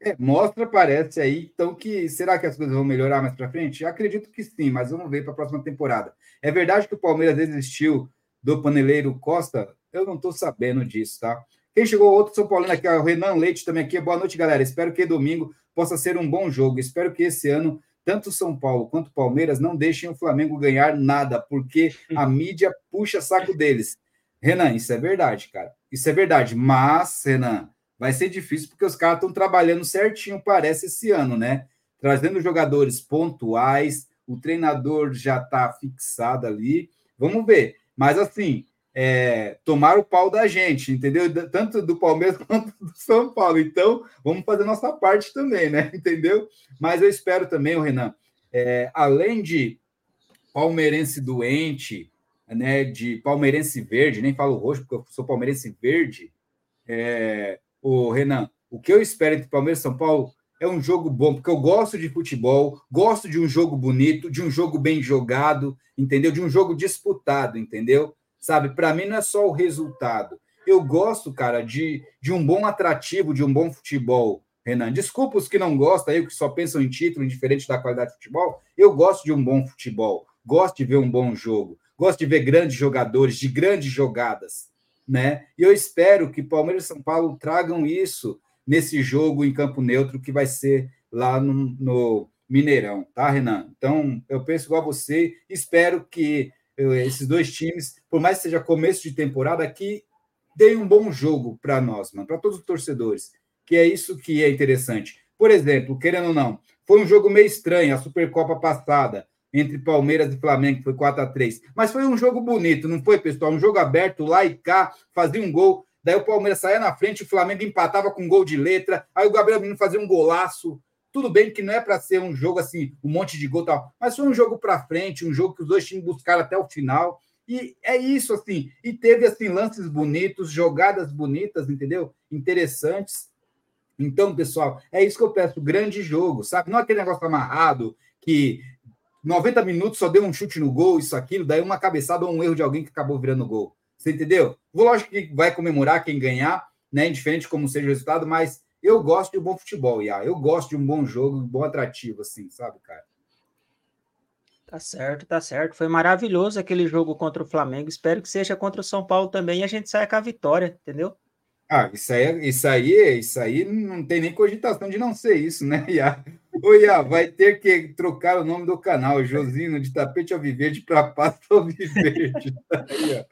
É, mostra, parece aí, então, que será que as coisas vão melhorar mais para frente? Acredito que sim, mas vamos ver para a próxima temporada. É verdade que o Palmeiras desistiu do paneleiro Costa, eu não estou sabendo disso, tá? Quem chegou outro São Paulino aqui, o Renan Leite também aqui. Boa noite, galera. Espero que domingo possa ser um bom jogo. Espero que esse ano tanto São Paulo quanto Palmeiras não deixem o Flamengo ganhar nada, porque a <laughs> mídia puxa saco deles. Renan, isso é verdade, cara. Isso é verdade. Mas, Renan, vai ser difícil porque os caras estão trabalhando certinho, parece, esse ano, né? Trazendo jogadores pontuais, o treinador já está fixado ali. Vamos ver. Mas, assim, é, tomar o pau da gente, entendeu? Tanto do Palmeiras <laughs> quanto do São Paulo. Então, vamos fazer nossa parte também, né? <laughs> Entendeu? Mas eu espero também, o Renan, é, além de palmeirense doente, né, de palmeirense verde, nem falo roxo, porque eu sou palmeirense verde, é, o Renan, o que eu espero entre Palmeiras e São Paulo é um jogo bom, porque eu gosto de futebol, gosto de um jogo bonito, de um jogo bem jogado, entendeu? De um jogo disputado, entendeu? Sabe, para mim não é só o resultado. Eu gosto, cara, de, de um bom atrativo, de um bom futebol, Renan. Desculpa os que não gostam aí, que só pensam em título, indiferente da qualidade de futebol. Eu gosto de um bom futebol, gosto de ver um bom jogo, gosto de ver grandes jogadores, de grandes jogadas, né? E eu espero que Palmeiras e São Paulo tragam isso nesse jogo em campo neutro que vai ser lá no, no Mineirão, tá, Renan? Então, eu penso igual a você, espero que eu, esses dois times, por mais que seja começo de temporada, aqui deem um bom jogo para nós, mano, para todos os torcedores, que é isso que é interessante. Por exemplo, querendo ou não, foi um jogo meio estranho, a Supercopa passada, entre Palmeiras e Flamengo, que foi 4 a 3 Mas foi um jogo bonito, não foi, pessoal? Um jogo aberto, lá e cá, fazia um gol. Daí o Palmeiras saía na frente, o Flamengo empatava com um gol de letra. Aí o Gabriel Menino fazia um golaço. Tudo bem que não é para ser um jogo assim, um monte de gol e tal, mas foi um jogo para frente, um jogo que os dois times buscaram até o final. E é isso, assim. E teve, assim, lances bonitos, jogadas bonitas, entendeu? Interessantes. Então, pessoal, é isso que eu peço. Grande jogo, sabe? Não é aquele negócio amarrado que 90 minutos só deu um chute no gol, isso, aquilo, daí uma cabeçada ou um erro de alguém que acabou virando gol. Você entendeu? Lógico que vai comemorar quem ganhar, né? Indiferente como seja o resultado, mas eu gosto de um bom futebol, Iá. Eu gosto de um bom jogo, um bom atrativo, assim, sabe, cara? Tá certo, tá certo. Foi maravilhoso aquele jogo contra o Flamengo. Espero que seja contra o São Paulo também e a gente saia com a vitória, entendeu? Ah, isso aí, isso aí, isso aí não tem nem cogitação de não ser isso, né, Iá? Iá, vai ter que trocar o nome do canal, Josino, de tapete alviverde para pasta alviverde. Aí,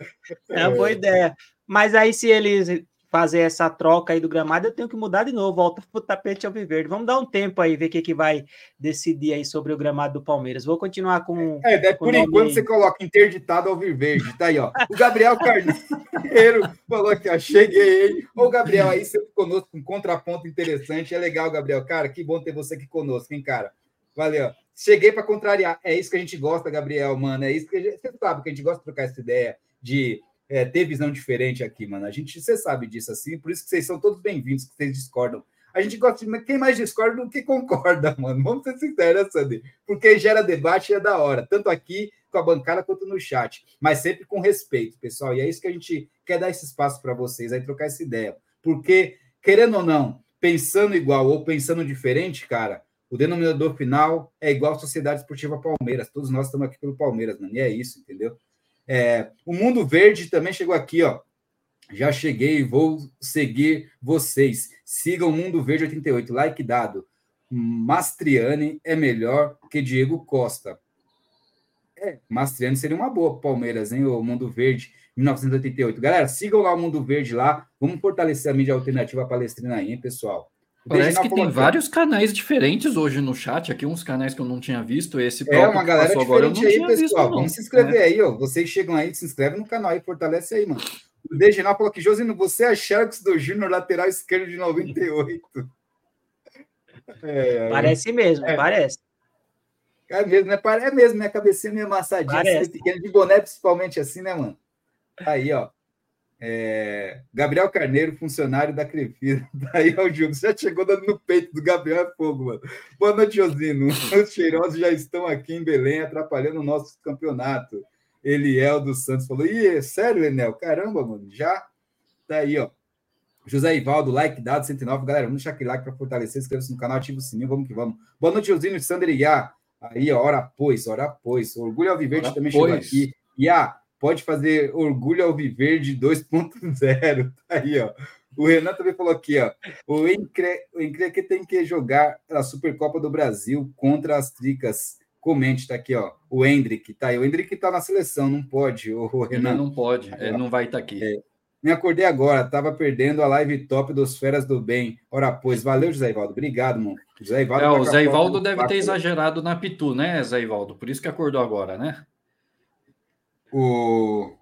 é uma boa ideia. Mas aí, se eles fazer essa troca aí do gramado, eu tenho que mudar de novo, volta para o tapete alviverde. Vamos dar um tempo aí, ver o que, que vai decidir aí sobre o gramado do Palmeiras. Vou continuar com. É, daí, com por enquanto você coloca interditado alviverde, tá aí, ó. O Gabriel Carneiro falou aqui, ó, cheguei? Ô, Gabriel, aí você conosco um contraponto interessante. É legal, Gabriel. Cara, que bom ter você aqui conosco, hein, cara? Valeu. Cheguei para contrariar. É isso que a gente gosta, Gabriel, mano. É isso que a gente... Você sabe que a gente gosta de trocar essa ideia de é, ter visão diferente aqui, mano. A gente, você sabe disso assim, por isso que vocês são todos bem-vindos, que vocês discordam. A gente gosta de quem mais discorda do que concorda, <laughs> mano. Vamos ser sinceros, Sandy. Porque gera debate e é da hora, tanto aqui com a bancada quanto no chat, mas sempre com respeito, pessoal. E é isso que a gente quer dar esse espaço para vocês aí trocar essa ideia. Porque, querendo ou não, pensando igual ou pensando diferente, cara, o denominador final é igual à Sociedade Esportiva Palmeiras. Todos nós estamos aqui pelo Palmeiras, mano. E é isso, entendeu? É, o Mundo Verde também chegou aqui, ó. Já cheguei, vou seguir vocês. Sigam o Mundo Verde 88, like dado. Mastriani é melhor que Diego Costa. É, Mastriani seria uma boa Palmeiras, hein? O Mundo Verde 1988. Galera, sigam lá o Mundo Verde lá. Vamos fortalecer a mídia alternativa palestrina aí, hein, pessoal? Parece que tem vários canais diferentes hoje no chat. Aqui uns canais que eu não tinha visto. Esse é uma galera diferente agora, aí, pessoal. Visto, Vamos se inscrever é. aí, ó. Vocês chegam aí, se inscreve no canal aí, fortalece aí, mano. O Degenal falou que Josino, você é Xerox do Júnior, lateral esquerdo de 98. <laughs> É, parece mesmo, é. parece. É mesmo, né? É mesmo, minha cabecinha meio amassadinha, assim, pequeno de boné, principalmente assim, né, mano? Aí, ó. É... Gabriel Carneiro, funcionário da Crefisa. <laughs> Daí ao jogo. Já chegou dando no peito do Gabriel é fogo, mano. Boa noite, Josino. <laughs> Os cheirosos já estão aqui em Belém atrapalhando o nosso campeonato. Eliel dos Santos falou: Ih, é sério, Enel? Caramba, mano, já tá aí, ó. José Ivaldo, like dado 109. Galera, vamos deixar aquele like para fortalecer. Inscreva-se no canal, ativa o sininho, vamos que vamos. Boa noite, Josinho Sander Iá. Aí, ó, hora pois, hora pois. Orgulho Alviverde também pois. chegou aqui. Iá, pode fazer Orgulho Alviverde 2.0. Tá aí, ó. O Renan também falou aqui, ó. O Encre, o Encre que tem que jogar a Supercopa do Brasil contra as Tricas comente, tá aqui, ó. O Hendrick, tá aí. O Hendrick tá na seleção, não pode, o Renan. Ele não pode, ele não vai estar tá aqui. É. Me acordei agora, tava perdendo a live top dos Feras do Bem. Ora, pois, valeu, José Ivaldo. Obrigado, mano. José Ivaldo. É, o Zé Ivaldo deve ter exagerado na Pitu, né, Zé Ivaldo? Por isso que acordou agora, né? O.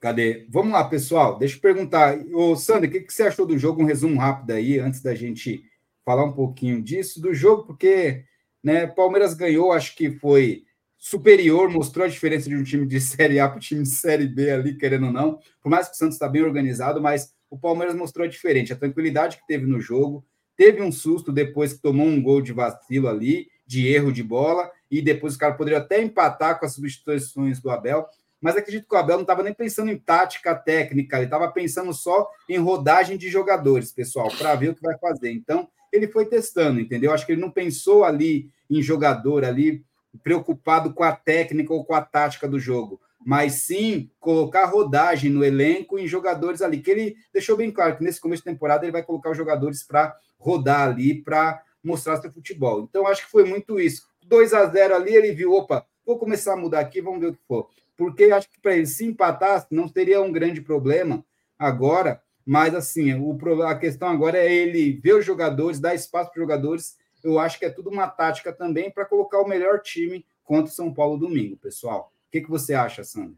Cadê? Vamos lá, pessoal. Deixa eu perguntar. Ô, Sandra, o que, que você achou do jogo? Um resumo rápido aí, antes da gente falar um pouquinho disso, do jogo, porque né? Palmeiras ganhou, acho que foi superior, mostrou a diferença de um time de <laughs> Série A para o time de Série B ali, querendo ou não. Por mais que o Santos está bem organizado, mas o Palmeiras mostrou a diferente, a tranquilidade que teve no jogo. Teve um susto depois que tomou um gol de vacilo ali, de erro de bola, e depois o cara poderia até empatar com as substituições do Abel. Mas acredito que o Abel não estava nem pensando em tática técnica, ele estava pensando só em rodagem de jogadores, pessoal, para ver o que vai fazer. Então, ele foi testando, entendeu? Acho que ele não pensou ali em jogador, ali preocupado com a técnica ou com a tática do jogo, mas sim colocar rodagem no elenco em jogadores ali, que ele deixou bem claro que nesse começo de temporada ele vai colocar os jogadores para rodar ali, para mostrar seu futebol. Então, acho que foi muito isso. 2 a 0 ali, ele viu, opa, vou começar a mudar aqui, vamos ver o que for. Porque acho que para ele se empatar não seria um grande problema agora, mas, assim, o, a questão agora é ele ver os jogadores, dar espaço para os jogadores. Eu acho que é tudo uma tática também para colocar o melhor time contra o São Paulo domingo, pessoal. O que, que você acha, Sandro?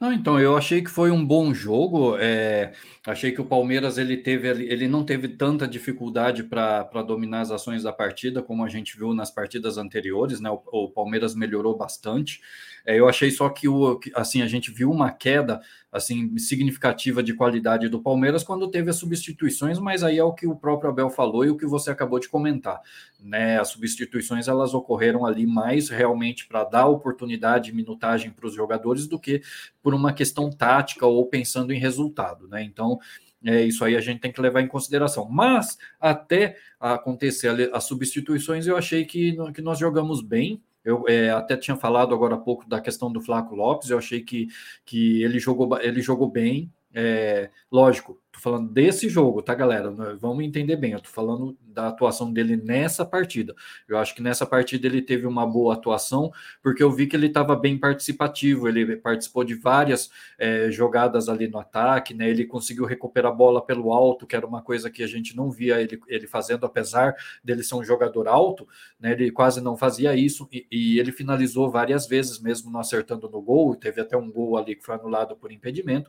Não, então, eu achei que foi um bom jogo. É, achei que o Palmeiras ele teve ele não teve tanta dificuldade para dominar as ações da partida, como a gente viu nas partidas anteriores, né? O, o Palmeiras melhorou bastante. É, eu achei só que o assim a gente viu uma queda assim significativa de qualidade do Palmeiras quando teve as substituições, mas aí é o que o próprio Abel falou e o que você acabou de comentar, né? As substituições elas ocorreram ali mais realmente para dar oportunidade e minutagem para os jogadores do que por uma questão tática ou pensando em resultado, né? Então, é, isso aí a gente tem que levar em consideração. Mas até acontecer as substituições, eu achei que, que nós jogamos bem. Eu é, até tinha falado agora há pouco da questão do Flaco Lopes, eu achei que, que ele, jogou, ele jogou bem, é, lógico, tô falando desse jogo, tá, galera? Vamos entender bem. Eu tô falando da atuação dele nessa partida. Eu acho que nessa partida ele teve uma boa atuação, porque eu vi que ele estava bem participativo. Ele participou de várias é, jogadas ali no ataque, né? Ele conseguiu recuperar a bola pelo alto, que era uma coisa que a gente não via ele, ele fazendo, apesar dele ser um jogador alto, né? Ele quase não fazia isso e, e ele finalizou várias vezes, mesmo não acertando no gol. Teve até um gol ali que foi anulado por impedimento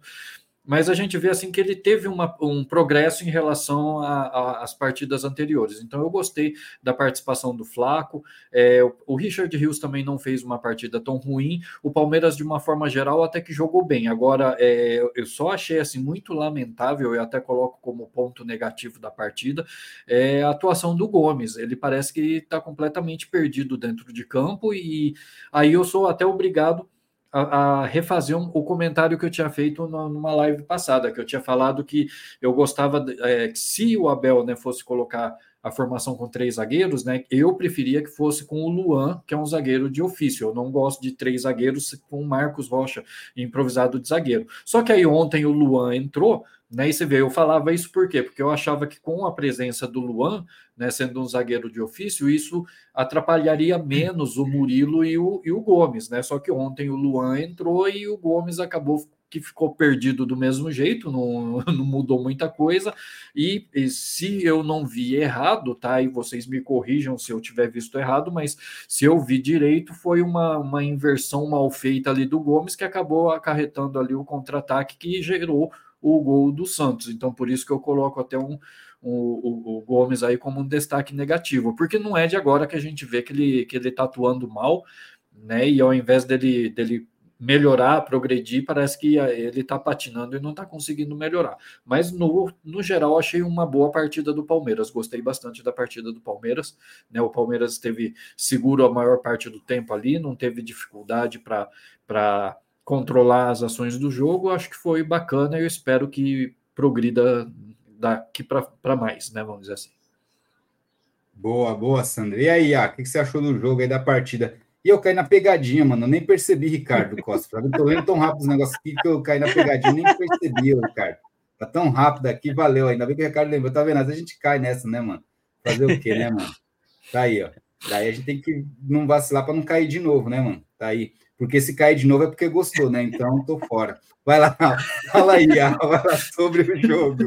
mas a gente vê assim que ele teve uma, um progresso em relação às partidas anteriores. Então eu gostei da participação do Flaco. É, o, o, Richard Rios também não fez uma partida tão ruim. O Palmeiras, de uma forma geral, até que jogou bem. Agora, é, eu só achei assim muito lamentável, e até coloco como ponto negativo da partida, é a atuação do Gomes. Ele parece que está completamente perdido dentro de campo, e aí eu sou até obrigado a, a refazer um, o comentário que eu tinha feito numa live passada, que eu tinha falado que eu gostava, é, que se o Abel né, fosse colocar a formação com três zagueiros, né? Eu preferia que fosse com o Luan, que é um zagueiro de ofício. Eu não gosto de três zagueiros com o Marcos Rocha improvisado de zagueiro. Só que aí ontem o Luan entrou, né? E você vê, eu falava isso por quê? Porque eu achava que com a presença do Luan, né, sendo um zagueiro de ofício, isso atrapalharia menos o Murilo e o, e o Gomes, né? Só que ontem o Luan entrou e o Gomes acabou que ficou perdido do mesmo jeito, não, <laughs> não mudou muita coisa. E, e, se eu não vi errado, tá? E vocês me corrijam se eu tiver visto errado, mas se eu vi direito, foi uma, uma inversão mal feita ali do Gomes que acabou acarretando ali o contra-ataque que gerou o gol do Santos. Então, por isso que eu coloco até um, o, o, Gomes aí como um destaque negativo, porque não é de agora que a gente vê que ele, que ele tá atuando mal, né? E ao invés dele, dele melhorar, progredir, parece que ele está patinando e não está conseguindo melhorar. Mas no, no geral, achei uma boa partida do Palmeiras. Gostei bastante da partida do Palmeiras. Né? O Palmeiras esteve seguro a maior parte do tempo ali, não teve dificuldade para controlar as ações do jogo. Acho que foi bacana e eu espero que progrida daqui para mais, né? Vamos dizer assim. Boa, boa, Sandra. E aí, o que você achou do jogo aí da partida? E eu caí na pegadinha, mano. Eu nem percebi, Ricardo Costa. Eu tô lendo tão rápido os negócios aqui que eu caí na pegadinha, nem percebi, Ricardo. Tá tão rápido aqui, valeu. Ainda bem que o Ricardo lembrou. Tá vendo? Às vezes a gente cai nessa, né, mano? Fazer o quê, né, mano? Tá aí, ó. Daí a gente tem que não vacilar para não cair de novo, né, mano? Tá aí. Porque se cair de novo é porque gostou, né? Então tô fora. Vai lá, fala aí, sobre o jogo.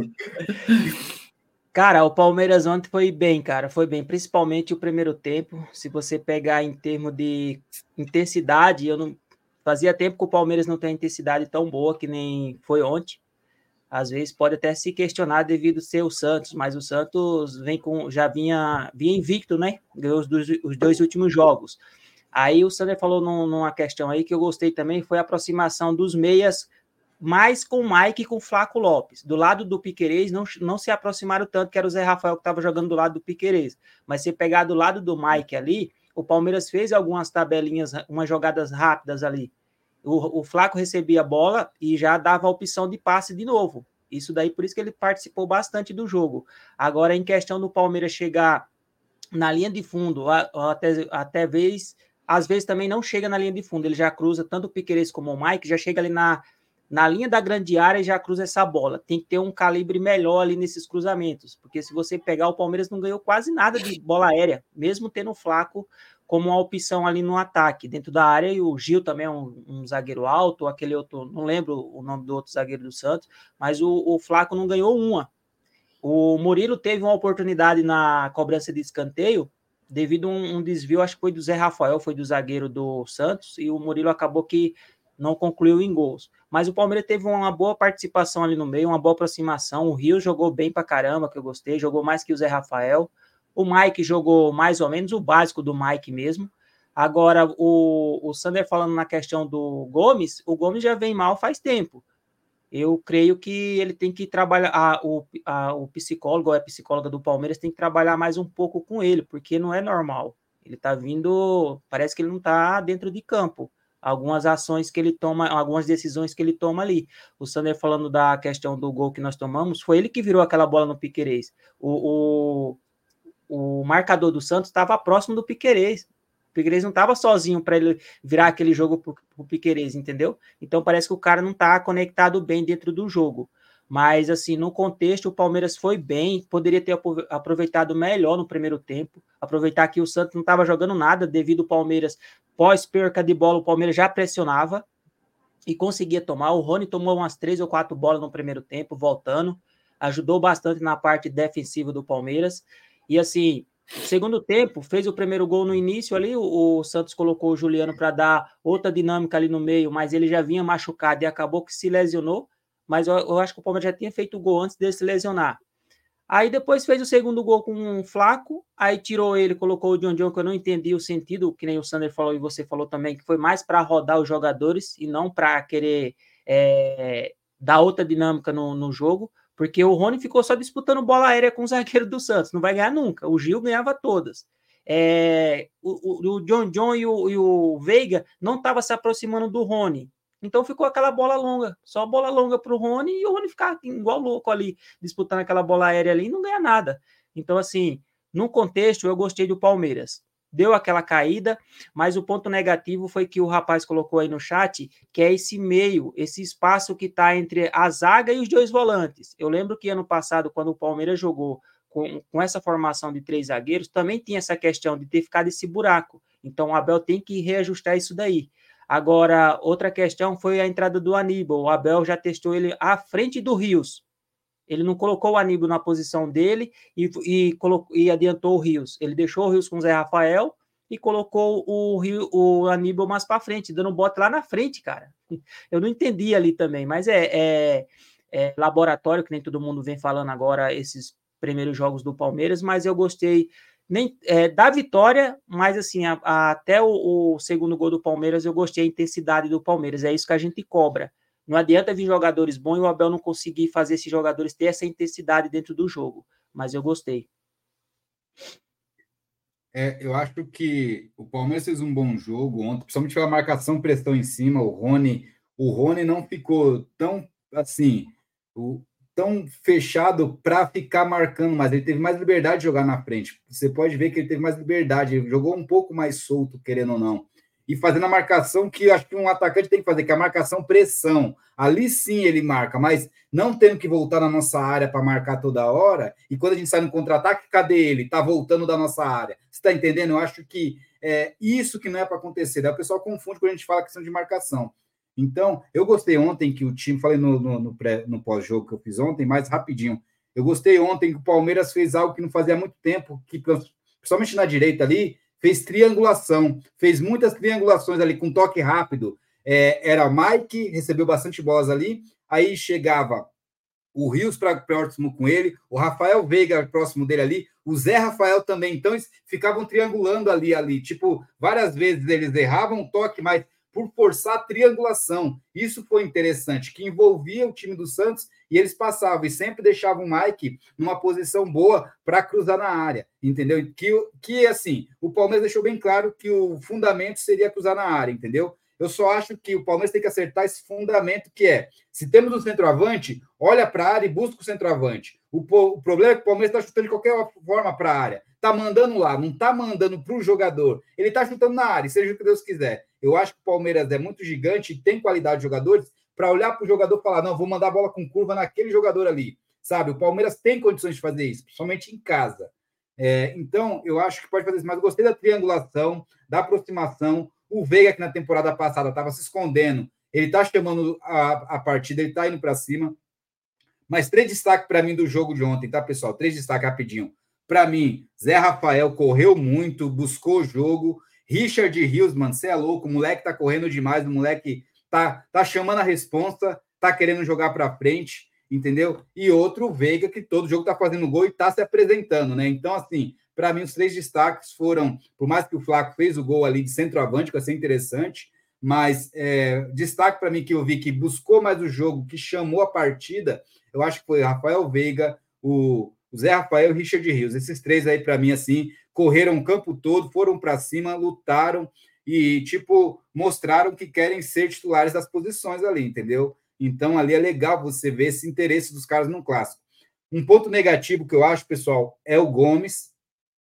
Cara, o Palmeiras ontem foi bem, cara, foi bem, principalmente o primeiro tempo. Se você pegar em termos de intensidade, eu não fazia tempo que o Palmeiras não tem intensidade tão boa que nem foi ontem. Às vezes pode até se questionar devido ser o Santos, mas o Santos vem com já vinha, vinha invicto, né? Ganhou os dois, os dois últimos jogos. Aí o Sander falou num, numa questão aí que eu gostei também, foi a aproximação dos meias mais com o Mike e com o Flaco Lopes. Do lado do Piquerez, não, não se aproximaram tanto, que era o Zé Rafael que estava jogando do lado do Piquerez. Mas se pegar do lado do Mike ali, o Palmeiras fez algumas tabelinhas, umas jogadas rápidas ali. O, o Flaco recebia a bola e já dava a opção de passe de novo. Isso daí, por isso que ele participou bastante do jogo. Agora, em questão do Palmeiras chegar na linha de fundo, até, até vez, às vezes também não chega na linha de fundo, ele já cruza tanto o Piqueires como o Mike, já chega ali na, na linha da grande área e já cruza essa bola. Tem que ter um calibre melhor ali nesses cruzamentos, porque se você pegar o Palmeiras não ganhou quase nada de bola aérea, mesmo tendo o Flaco como uma opção ali no ataque, dentro da área, e o Gil também é um, um zagueiro alto, aquele outro, não lembro o nome do outro zagueiro do Santos, mas o, o Flaco não ganhou uma. O Murilo teve uma oportunidade na cobrança de escanteio, devido a um, desvio, acho que foi do Zé Rafael, foi do zagueiro do Santos, e o Murilo acabou que não concluiu em gols. Mas o Palmeiras teve uma boa participação ali no meio, uma boa aproximação. O Rio jogou bem pra caramba, que eu gostei, jogou mais que o Zé Rafael. O Mike jogou mais ou menos o básico do Mike mesmo. Agora, o, o Sander falando na questão do Gomes, o Gomes já vem mal faz tempo. Eu creio que ele tem que trabalhar, a, o, a, o psicólogo, a psicóloga do Palmeiras tem que trabalhar mais um pouco com ele, porque não é normal. Ele tá vindo, parece que ele não tá dentro de campo algumas ações que ele toma, algumas decisões que ele toma ali. O Sander falando da questão do gol que nós tomamos, foi ele que virou aquela bola no Piquerez. O, o, o marcador do Santos estava próximo do Piquerez. O Piquerez não estava sozinho para ele virar aquele jogo para o Piquerez, entendeu? Então parece que o cara não está conectado bem dentro do jogo. Mas, assim, no contexto, o Palmeiras foi bem, poderia ter aproveitado melhor no primeiro tempo, aproveitar que o Santos não estava jogando nada, devido ao Palmeiras, pós-perca de bola, o Palmeiras já pressionava e conseguia tomar. O Rony tomou umas três ou quatro bolas no primeiro tempo, voltando, ajudou bastante na parte defensiva do Palmeiras. E, assim, segundo tempo, fez o primeiro gol no início ali, o, o Santos colocou o Juliano para dar outra dinâmica ali no meio, mas ele já vinha machucado e acabou que se lesionou mas eu, eu, acho que o Palmeiras já tinha feito o gol antes dele se lesionar. Aí depois fez o segundo gol com um flaco, aí tirou ele, colocou o John John, que eu não entendi o sentido, que nem o Sander falou e você falou também, que foi mais para rodar os jogadores e não para querer é, dar outra dinâmica no, no jogo, porque o Rony ficou só disputando bola aérea com o zagueiro do Santos, não vai ganhar nunca. O Gil ganhava todas. É, o, o, John John e o, e o Veiga não estavam se aproximando do Rony. Então ficou aquela bola longa, só bola longa para o Rony e o Rony ficar igual louco ali, disputando aquela bola aérea ali e não ganha nada. Então, assim, No contexto, eu gostei do Palmeiras. Deu aquela caída, mas o ponto negativo foi que o rapaz colocou aí no chat, que é esse meio, esse espaço que está entre a zaga e os dois volantes. Eu lembro que ano passado, quando o Palmeiras jogou com, com essa formação de três zagueiros, também tinha essa questão de ter ficado esse buraco. Então o Abel tem que reajustar isso daí. Agora, outra questão foi a entrada do Aníbal. O Abel já testou ele à frente do Rios. Ele não colocou o Aníbal na posição dele e, e, colocou, e adiantou o Rios. Ele deixou o Rios com o Zé Rafael e colocou o, Rio, o Aníbal mais para frente, dando bote lá na frente, cara. <laughs> Eu não entendi ali também, mas é, é, é laboratório, que nem todo mundo vem falando agora, esses primeiros jogos do Palmeiras, mas eu gostei nem é, da vitória, mas assim, a, a, até o, o, segundo gol do Palmeiras, eu gostei da intensidade do Palmeiras. É isso que a gente cobra. Não adianta vir jogadores bons e o Abel não conseguir fazer esses jogadores ter essa intensidade dentro do jogo. Mas eu gostei. É, eu acho que o Palmeiras fez um bom jogo ontem, principalmente pela marcação pressão em cima. O Rony, o Rony não ficou tão assim. O, tão fechado para ficar marcando mais. Ele teve mais liberdade de jogar na frente. Você pode ver que ele teve mais liberdade, ele jogou um pouco mais solto, querendo ou não. E fazendo a marcação que acho que um atacante tem que fazer, que é a marcação pressão. Ali sim ele marca, mas não tendo que voltar na nossa área para marcar toda hora. E quando a gente sai no contra-ataque, cadê ele? Tá voltando da nossa área. Você está entendendo? Eu acho que é isso que não é para acontecer. Daí o pessoal confunde quando a gente fala questão de marcação. Então, eu gostei ontem que o time, falei no, no, no, no pós-jogo que eu fiz ontem, mais rapidinho. Eu gostei ontem que o Palmeiras fez algo que não fazia muito tempo, que principalmente na direita ali, fez triangulação, fez muitas triangulações ali com toque rápido. É, era Mike, recebeu bastante bolas ali, aí chegava o Rios para próximo com ele, o Rafael Veiga próximo dele ali, o Zé Rafael também. Então, eles ficavam triangulando ali, ali. Tipo, várias vezes eles erravam o toque, mas por forçar a triangulação. Isso foi interessante, que envolvia o time do Santos e eles passavam e sempre deixavam o Mike numa posição boa para cruzar na área, entendeu? Que, que assim, o Palmeiras deixou bem claro que o fundamento seria cruzar na área, entendeu? Eu só acho que o Palmeiras tem que acertar esse fundamento que é, se temos um centroavante, olha para a área e busca o centroavante. O, o problema é que o Palmeiras está chutando de qualquer forma para a área. Está mandando lá, não está mandando para o jogador. Ele está chutando na área, seja o que Deus quiser. Eu acho que o Palmeiras é muito gigante tem qualidade de jogadores para olhar para o jogador e falar: não, vou mandar a bola com curva naquele jogador ali. Sabe? O Palmeiras tem condições de fazer isso, principalmente em casa. É, então, eu acho que pode fazer isso. Mas gostei da triangulação, da aproximação. O Veiga, que na temporada passada estava se escondendo, ele está chamando a, a partida, ele está indo para cima. Mas três destaques para mim do jogo de ontem, tá, pessoal? Três destaques rapidinho. Para mim, Zé Rafael correu muito, buscou o jogo Richard Rios, mano, você é louco, o moleque tá correndo demais, o moleque tá, tá chamando a responsa, tá querendo jogar para frente, entendeu? E outro, Veiga, que todo jogo tá fazendo gol e tá se apresentando, né? Então, assim, para mim, os três destaques foram, por mais que o Flaco fez o gol ali de centroavante, que vai ser interessante, mas é, destaque para mim que eu vi que buscou mais o jogo, que chamou a partida, eu acho que foi Rafael Veiga, o, o Zé Rafael e o Richard Rios. Esses três aí, para mim, assim, correram o campo todo, foram para cima, lutaram e, tipo, mostraram que querem ser titulares das posições ali, entendeu? Então, ali é legal você ver esse interesse dos caras no clássico. Um ponto negativo que eu acho, pessoal, é o Gomes.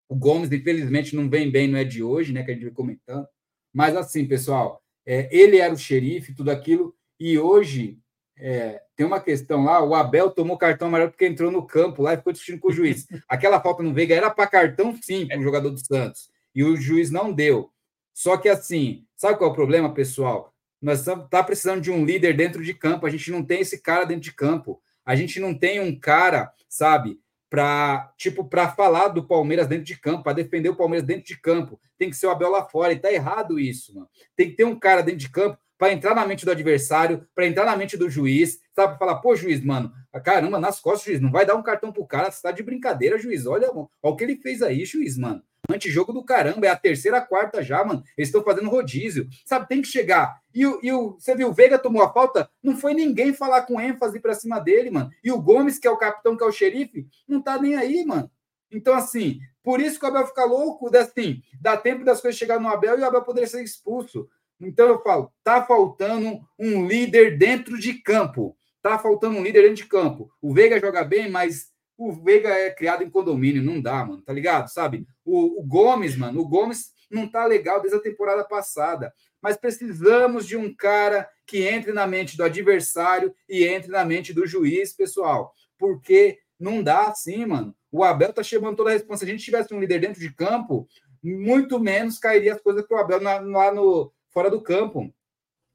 O Gomes, infelizmente, não vem bem, não é de hoje, né? Que a gente vai comentando. Mas, assim, pessoal, é, ele era o xerife, tudo aquilo, e hoje é, tem uma questão lá, o Abel tomou cartão amarelo porque entrou no campo lá e ficou discutindo com o juiz. <laughs> Aquela falta no Veiga era para cartão sim para o jogador do Santos. E o juiz não deu. Só que assim, sabe qual é o problema, pessoal? Nós estamos tá precisando de um líder dentro de campo. A gente não tem esse cara dentro de campo. A gente não tem um cara, sabe, para tipo para falar do Palmeiras dentro de campo, para defender o Palmeiras dentro de campo. Tem que ser o Abel lá fora. E tá errado isso, mano. Tem que ter um cara dentro de campo para entrar na mente do adversário, para entrar na mente do juiz, sabe? Para falar, pô, juiz, mano, caramba, nas costas, juiz, não vai dar um cartão pro cara, você tá de brincadeira, juiz. Olha, olha o que ele fez aí, juiz, mano. Antijogo do caramba, é a terceira, quarta já, mano. Eles estão fazendo rodízio, sabe? Tem que chegar. E, o, e o, você viu, o Veiga tomou a falta, não foi ninguém falar com ênfase para cima dele, mano. E o Gomes, que é o capitão, que é o xerife, não tá nem aí, mano. Então, assim, por isso que o Abel fica louco, assim, dá tempo das coisas chegar no Abel e o Abel poderia ser expulso. Então eu falo, tá faltando um líder dentro de campo. Tá faltando um líder dentro de campo. O Veiga joga bem, mas o Veiga é criado em condomínio, não dá, mano, tá ligado? Sabe? O, o Gomes, mano, o Gomes não tá legal desde a temporada passada. Mas precisamos de um cara que entre na mente do adversário e entre na mente do juiz, pessoal. Porque não dá assim, mano. O Abel tá chamando toda a resposta. Se a gente tivesse um líder dentro de campo, muito menos cairia as coisas para o Abel lá no, fora do campo.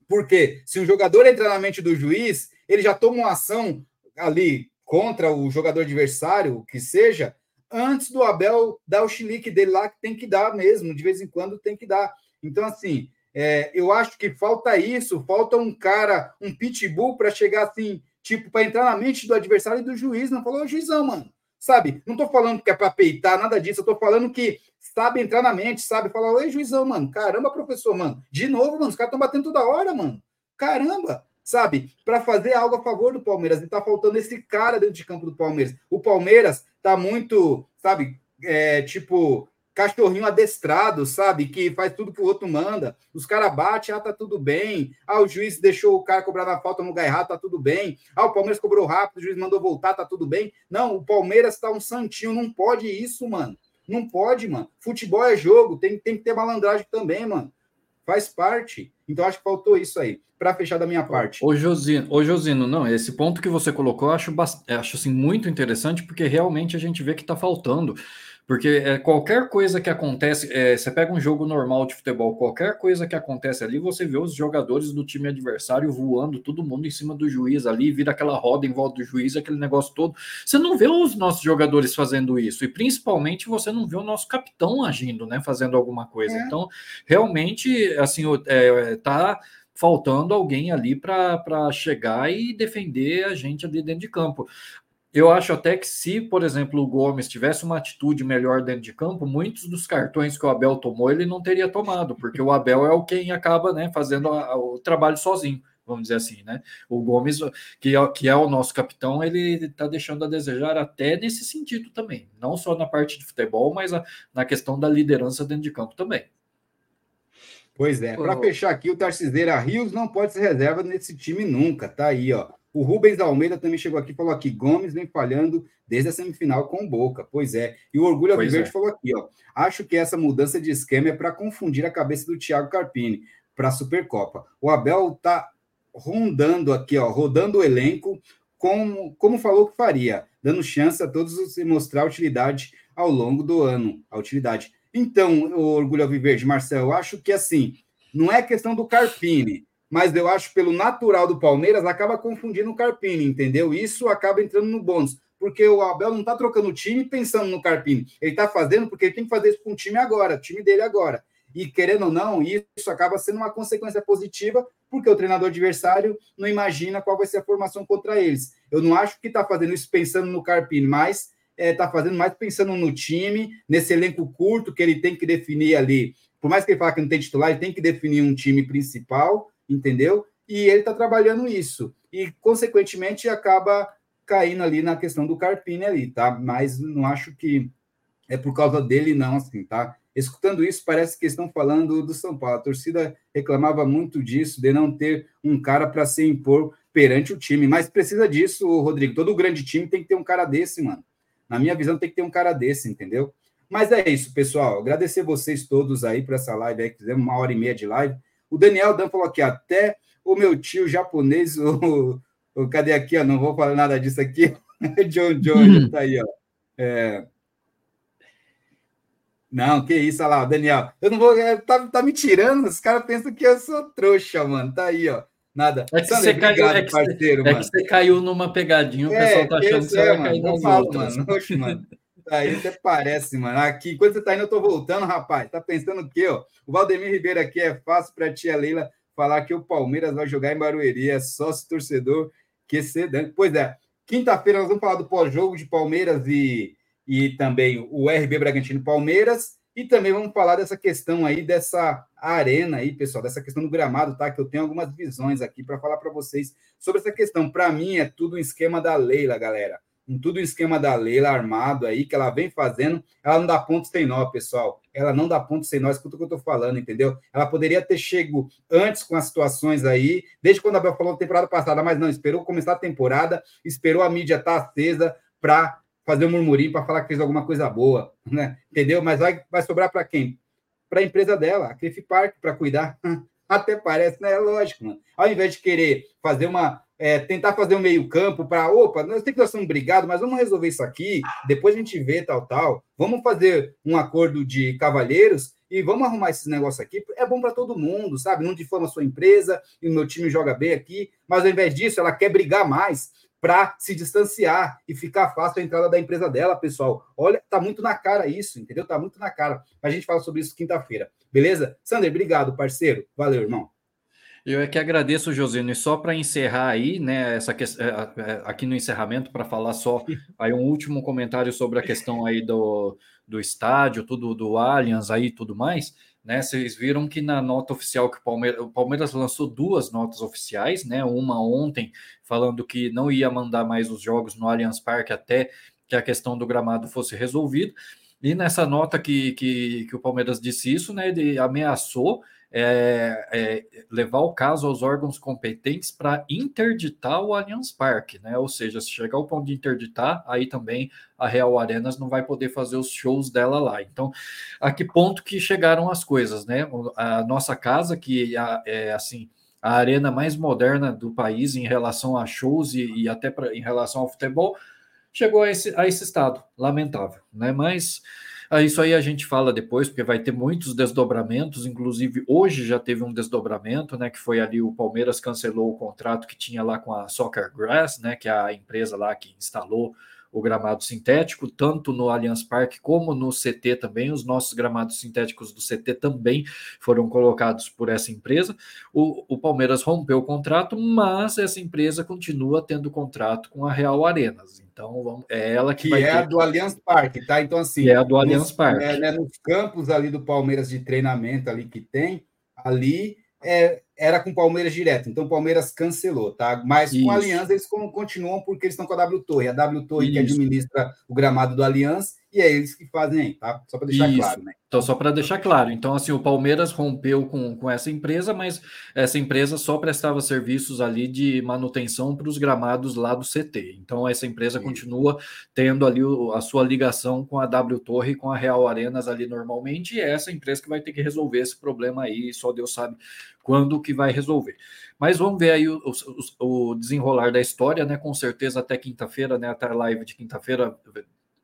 Porque se um jogador entrar na mente do juiz, ele já toma uma ação ali contra o jogador adversário, que seja, antes do Abel dar o chilique dele lá, que tem que dar mesmo, de vez em quando tem que dar. Então, assim, é, eu acho que falta isso, falta um cara, um pitbull para chegar assim, tipo, para entrar na mente do adversário e do juiz. Não falou, juizão, mano. Sabe? Não tô falando que é para peitar, nada disso. Eu tô falando que sabe entrar na mente, sabe? Falar, oi, juizão, mano. Caramba, professor, mano. De novo, mano. Os caras estão batendo toda hora, mano. Caramba sabe, para fazer algo a favor do Palmeiras. E está faltando esse cara dentro de campo do Palmeiras. O Palmeiras está muito, sabe, é, tipo, cachorrinho adestrado, sabe, que faz tudo que o outro manda. Os caras batem, ah, tá tudo bem. Ah, o juiz deixou o cara cobrar na falta no lugar errado, tá tudo bem. Ah, o Palmeiras cobrou rápido, o juiz mandou voltar, tá tudo bem. Não, o Palmeiras tá um santinho, não pode isso, mano. Não pode, mano. Futebol é jogo, tem, tem que ter malandragem também, mano. Faz parte. Então, acho que faltou isso aí para fechar da minha parte. Ô Josino, ô Josino, não, esse ponto que você colocou, eu acho, acho assim, muito interessante, porque realmente a gente vê que está faltando. Porque é, qualquer coisa que acontece, é, você pega um jogo normal de futebol, qualquer coisa que acontece ali, você vê os jogadores do time adversário voando, todo mundo em cima do juiz ali, vira aquela roda em volta do juiz, aquele negócio todo. Você não vê os nossos jogadores fazendo isso, e principalmente você não vê o nosso capitão agindo, né, fazendo alguma coisa. É. Então, realmente, assim, é, tá faltando alguém ali para chegar e defender a gente ali dentro de campo. Eu acho até que se, por exemplo, o Gomes tivesse uma atitude melhor dentro de campo, muitos dos cartões que o Abel tomou, ele não teria tomado, porque o Abel é o quem acaba né, fazendo a, a, o trabalho sozinho, vamos dizer assim, né? O Gomes, que é, que é o nosso capitão, ele está deixando a desejar até nesse sentido também, não só na parte de futebol, mas a, na questão da liderança dentro de campo também. Pois é, para fechar aqui, o Tarciseira Rios não pode ser reserva nesse time nunca, tá aí, ó. O Rubens Almeida também chegou aqui e falou aqui: Gomes vem falhando desde a semifinal com Boca. Pois é. E o Orgulho Alviverde é. falou aqui: ó. Acho que essa mudança de esquema é para confundir a cabeça do Thiago Carpini para a Supercopa. O Abel tá rondando aqui, ó, rodando o elenco como, como falou que faria, dando chance a todos mostrar a utilidade ao longo do ano. A utilidade. Então, o Orgulho Alviverde, Marcel, eu acho que assim, não é questão do Carpini, mas eu acho pelo natural do Palmeiras acaba confundindo o Carpini, entendeu? Isso acaba entrando no bônus, porque o Abel não está trocando o time pensando no Carpini, ele está fazendo porque ele tem que fazer isso com o time agora, o time dele agora. E querendo ou não, isso acaba sendo uma consequência positiva, porque o treinador adversário não imagina qual vai ser a formação contra eles. Eu não acho que está fazendo isso pensando no Carpini, mas está é, tá fazendo mais pensando no time, nesse elenco curto que ele tem que definir ali. Por mais que ele fale que não tem titular, ele tem que definir um time principal, entendeu? E ele está trabalhando isso. E, consequentemente, acaba caindo ali na questão do Carpini ali, tá? Mas não acho que é por causa dele, não, assim, tá? Escutando isso, parece que estão falando do São Paulo. A torcida reclamava muito disso, de não ter um cara para se impor perante o time. Mas precisa disso, Rodrigo. Todo grande time tem que ter um cara desse, mano. Na minha visão, tem que ter um cara desse, entendeu? Mas é isso, pessoal. Agradecer vocês todos aí por essa live aí, que fizemos uma hora e meia de live. O Daniel Dan falou aqui, até o meu tio japonês, o, o cadê aqui? Ó, não vou falar nada disso aqui. <laughs> John John uhum. tá aí, ó. É... Não, que isso, olha lá, Daniel. Eu não vou. É, tá, tá me tirando, os caras pensam que eu sou trouxa, mano. Tá aí, ó. Nada. É que, você, caiu, é, que parceiro, você, é que você caiu numa pegadinha, o é, pessoal tá achando que você é, vai cair nas falo, outras. Mano, oxe, mano. Aí até parece, mano. Aqui, quando você tá indo, eu tô voltando, rapaz. Tá pensando o quê, ó? O Valdemir Ribeiro aqui é fácil pra tia Leila falar que o Palmeiras vai jogar em Barueri. É sócio torcedor que sedante. Pois é, quinta-feira nós vamos falar do pós-jogo de Palmeiras e, e também o RB Bragantino Palmeiras. E também vamos falar dessa questão aí, dessa arena aí, pessoal, dessa questão do gramado, tá? Que eu tenho algumas visões aqui para falar para vocês sobre essa questão. Para mim, é tudo um esquema da Leila, galera. Um, tudo um esquema da Leila armado aí, que ela vem fazendo. Ela não dá ponto sem nó, pessoal. Ela não dá ponto sem nó, escuta o que eu tô falando, entendeu? Ela poderia ter chego antes com as situações aí, desde quando a Bel falou na temporada passada, mas não, esperou começar a temporada, esperou a mídia estar tá acesa para fazer um murmurinho para falar que fez alguma coisa boa, né? Entendeu? Mas vai, vai sobrar para quem? Para a empresa dela, a Cliff Park, para cuidar. <laughs> Até parece, né? É lógico, mano. Ao invés de querer fazer uma. É, tentar fazer um meio-campo para. Opa, nós temos que nós somos brigados, mas vamos resolver isso aqui, depois a gente vê tal, tal. Vamos fazer um acordo de cavalheiros e vamos arrumar esses negócios aqui. É bom para todo mundo, sabe? Não difama a sua empresa e o meu time joga bem aqui, mas ao invés disso, ela quer brigar mais para se distanciar e ficar fácil a entrada da empresa dela, pessoal. Olha, tá muito na cara isso, entendeu? Tá muito na cara. A gente fala sobre isso quinta-feira, beleza? Sander, obrigado, parceiro. Valeu, irmão. Eu é que agradeço, Josino, e só para encerrar aí, né, essa questão, é, é, aqui no encerramento, para falar só <laughs> aí um último comentário sobre a questão aí do, do estádio, tudo do Allianz aí tudo mais, né? Vocês viram que na nota oficial que o Palmeiras, o Palmeiras lançou duas notas oficiais, né? Uma ontem falando que não ia mandar mais os jogos no Allianz Parque até que a questão do gramado fosse resolvida. E nessa nota que, que, que o Palmeiras disse isso, né? Ele ameaçou é, é, levar o caso aos órgãos competentes para interditar o Allianz Parque, né? Ou seja, se chegar ao ponto de interditar, aí também a Real Arenas não vai poder fazer os shows dela lá. Então, a que ponto que chegaram as coisas, né? A nossa casa, que é assim a arena mais moderna do país em relação a shows e, e até pra, em relação ao futebol, chegou a esse, a esse estado, lamentável, né? Mas ah, isso aí a gente fala depois, porque vai ter muitos desdobramentos, inclusive hoje já teve um desdobramento, né? Que foi ali o Palmeiras cancelou o contrato que tinha lá com a Soccer Grass, né? Que é a empresa lá que instalou o gramado sintético, tanto no Allianz Parque como no CT também. Os nossos gramados sintéticos do CT também foram colocados por essa empresa. O, o Palmeiras rompeu o contrato, mas essa empresa continua tendo contrato com a Real Arenas. Então, vamos, é ela que, que vai é ter... a do Allianz Parque, tá? Então, assim. Que é a do Allianz Parque. É, né, nos campos ali do Palmeiras de treinamento ali que tem, ali é, era com o Palmeiras direto. Então, o Palmeiras cancelou, tá? Mas Isso. com a Aliança, eles continuam porque eles estão com a W Torre. A W Torre Isso. que administra o gramado do Allianz e é eles que fazem aí, tá? Só para deixar Isso. claro, né? Então, só para deixar claro. Então, assim, o Palmeiras rompeu com, com essa empresa, mas essa empresa só prestava serviços ali de manutenção para os gramados lá do CT. Então, essa empresa continua tendo ali o, a sua ligação com a W Torre e com a Real Arenas ali normalmente, e é essa empresa que vai ter que resolver esse problema aí, só Deus sabe quando que vai resolver. Mas vamos ver aí o, o, o desenrolar da história, né? Com certeza até quinta-feira, né? Até a live de quinta-feira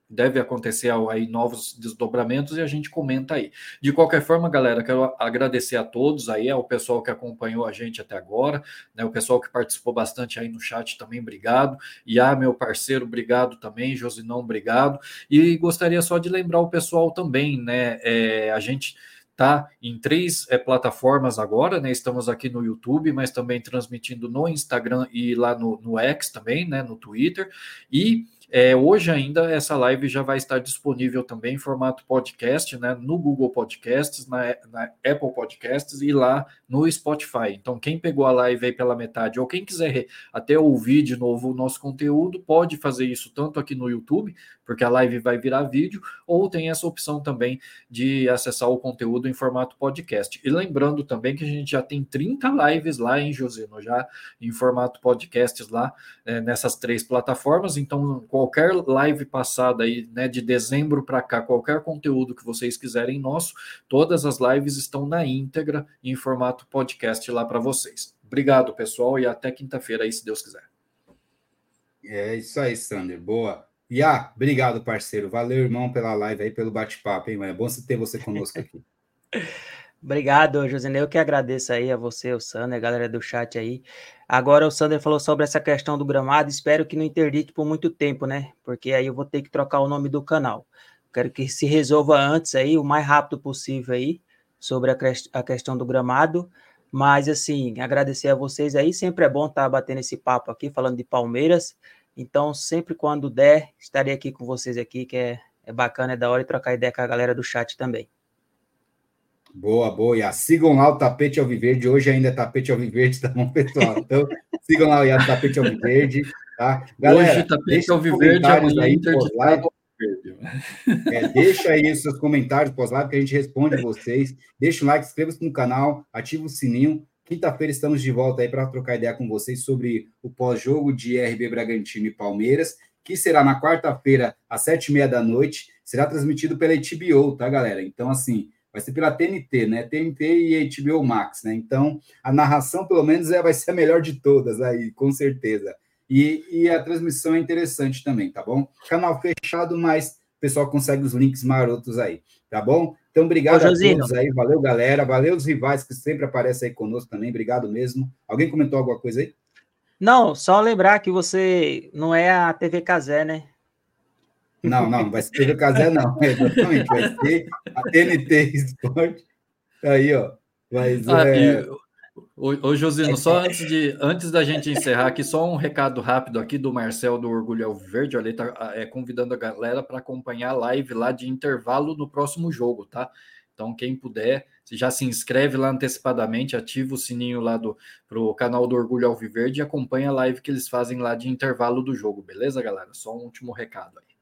deve acontecer aí novos desdobramentos e a gente comenta aí. De qualquer forma, galera, quero agradecer a todos aí, ao pessoal que acompanhou a gente até agora, né, o pessoal que participou bastante aí no chat também, obrigado. E a meu parceiro, obrigado também, Josinão, obrigado. E gostaria só de lembrar o pessoal também, né, é, a gente tá em três é, plataformas agora, né? Estamos aqui no YouTube, mas também transmitindo no Instagram e lá no, no X também, né? No Twitter. E é, hoje ainda essa live já vai estar disponível também em formato podcast, né? No Google Podcasts, na, na, Apple Podcasts e lá no Spotify. Então, quem pegou a live aí pela metade ou quem quiser até ouvir de novo o nosso conteúdo, pode fazer isso tanto aqui no YouTube, porque a live vai virar vídeo, ou tem essa opção também de acessar o conteúdo em formato podcast. E lembrando também que a gente já tem 30 lives lá em Josino, já em formato podcasts lá é, nessas três plataformas. Então, qual qualquer live passada aí, né, de dezembro para cá, qualquer conteúdo que vocês quiserem nosso, todas as lives estão na íntegra em formato podcast lá para vocês. Obrigado, pessoal, e até quinta-feira aí, se Deus quiser. É isso aí, Sander. Boa. Iá, obrigado, parceiro. Valeu, irmão, pela live aí, pelo bate-papo, hein, mano? É bom ter você conosco aqui. <laughs> Obrigado, Josinei. Eu que agradeço aí a você, o Sander, a galera do chat aí. Agora o Sander falou sobre essa questão do gramado. Espero que não interdite por muito tempo, né? Porque aí eu vou ter que trocar o nome do canal. Quero que se resolva antes aí, o mais rápido possível aí, sobre a, a questão do gramado. Mas, assim, agradecer a vocês aí. Sempre é bom estar batendo esse papo aqui, falando de Palmeiras. Então, sempre quando der, estarei aqui com vocês aqui, que é, é bacana, é da hora e trocar ideia com a galera do chat também. Boa, boa. E sigam lá o Tapete Alviverde. Hoje ainda é Tapete Alviverde, <laughs> tá bom, pessoal? Então, sigam lá o Tapete Alviverde, tá? Galera, Hoje Tapete Alviverde, amanhã aí, pós-live. É, deixa aí os seus comentários pós-live que a gente responde vocês. Deixa o like, inscreva-se no canal, ativa o sininho. Quinta-feira estamos de volta aí para trocar ideia com vocês sobre o pós-jogo de RB Bragantino e Palmeiras. que será na quarta-feira, às sete e meia da noite, será transmitido pela HBO, tá, galera? Então, assim, vai ser pela TNT, né? TNT e HBO Max, né? Então, a narração, pelo menos, é, vai ser a melhor de todas aí, com certeza. E, e a transmissão é interessante também, tá bom? Canal fechado, mas o pessoal consegue os links marotos aí, tá bom? Então, obrigado Ô, a todos aí, valeu, galera, valeu os rivais que sempre aparecem aí conosco também, obrigado mesmo. Alguém comentou alguma coisa aí? Não, só lembrar que você não é a TV Casé, né? Não, não, vai ser TV Casé, não. <laughs> Exatamente, vai ser a TNT Sport. Aí, ó. Mas, ah, é... Ô, Josino, só antes, de, antes da gente encerrar aqui, só um recado rápido aqui do Marcel do Orgulho Verde. Olha, ele tá é, convidando a galera para acompanhar a live lá de intervalo no próximo jogo, tá? Então, quem puder, já se inscreve lá antecipadamente, ativa o sininho lá do pro canal do Orgulho Alviverde e acompanha a live que eles fazem lá de intervalo do jogo, beleza, galera? Só um último recado aí.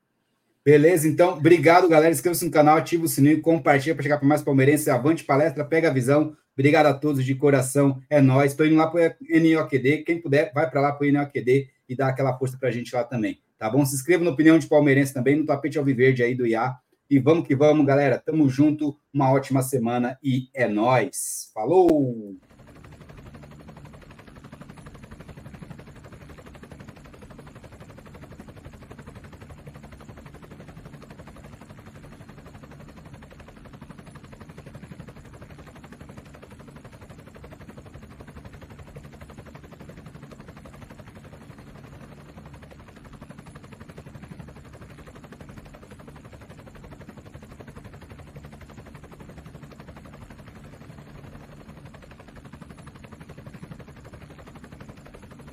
Beleza, então, obrigado, galera. Inscreva-se no canal, ativa o sininho, compartilha para chegar para mais palmeirense. Avante palestra, pega a visão. Obrigado a todos de coração, é nós. Estou indo lá para o NOQD. Quem puder, vai para lá para o NOQD e dá aquela força para a gente lá também. Tá bom? Se inscreva no Opinião de Palmeirense também, no tapete alviverde aí do IA. E vamos que vamos, galera. Tamo junto. Uma ótima semana e é nós. Falou!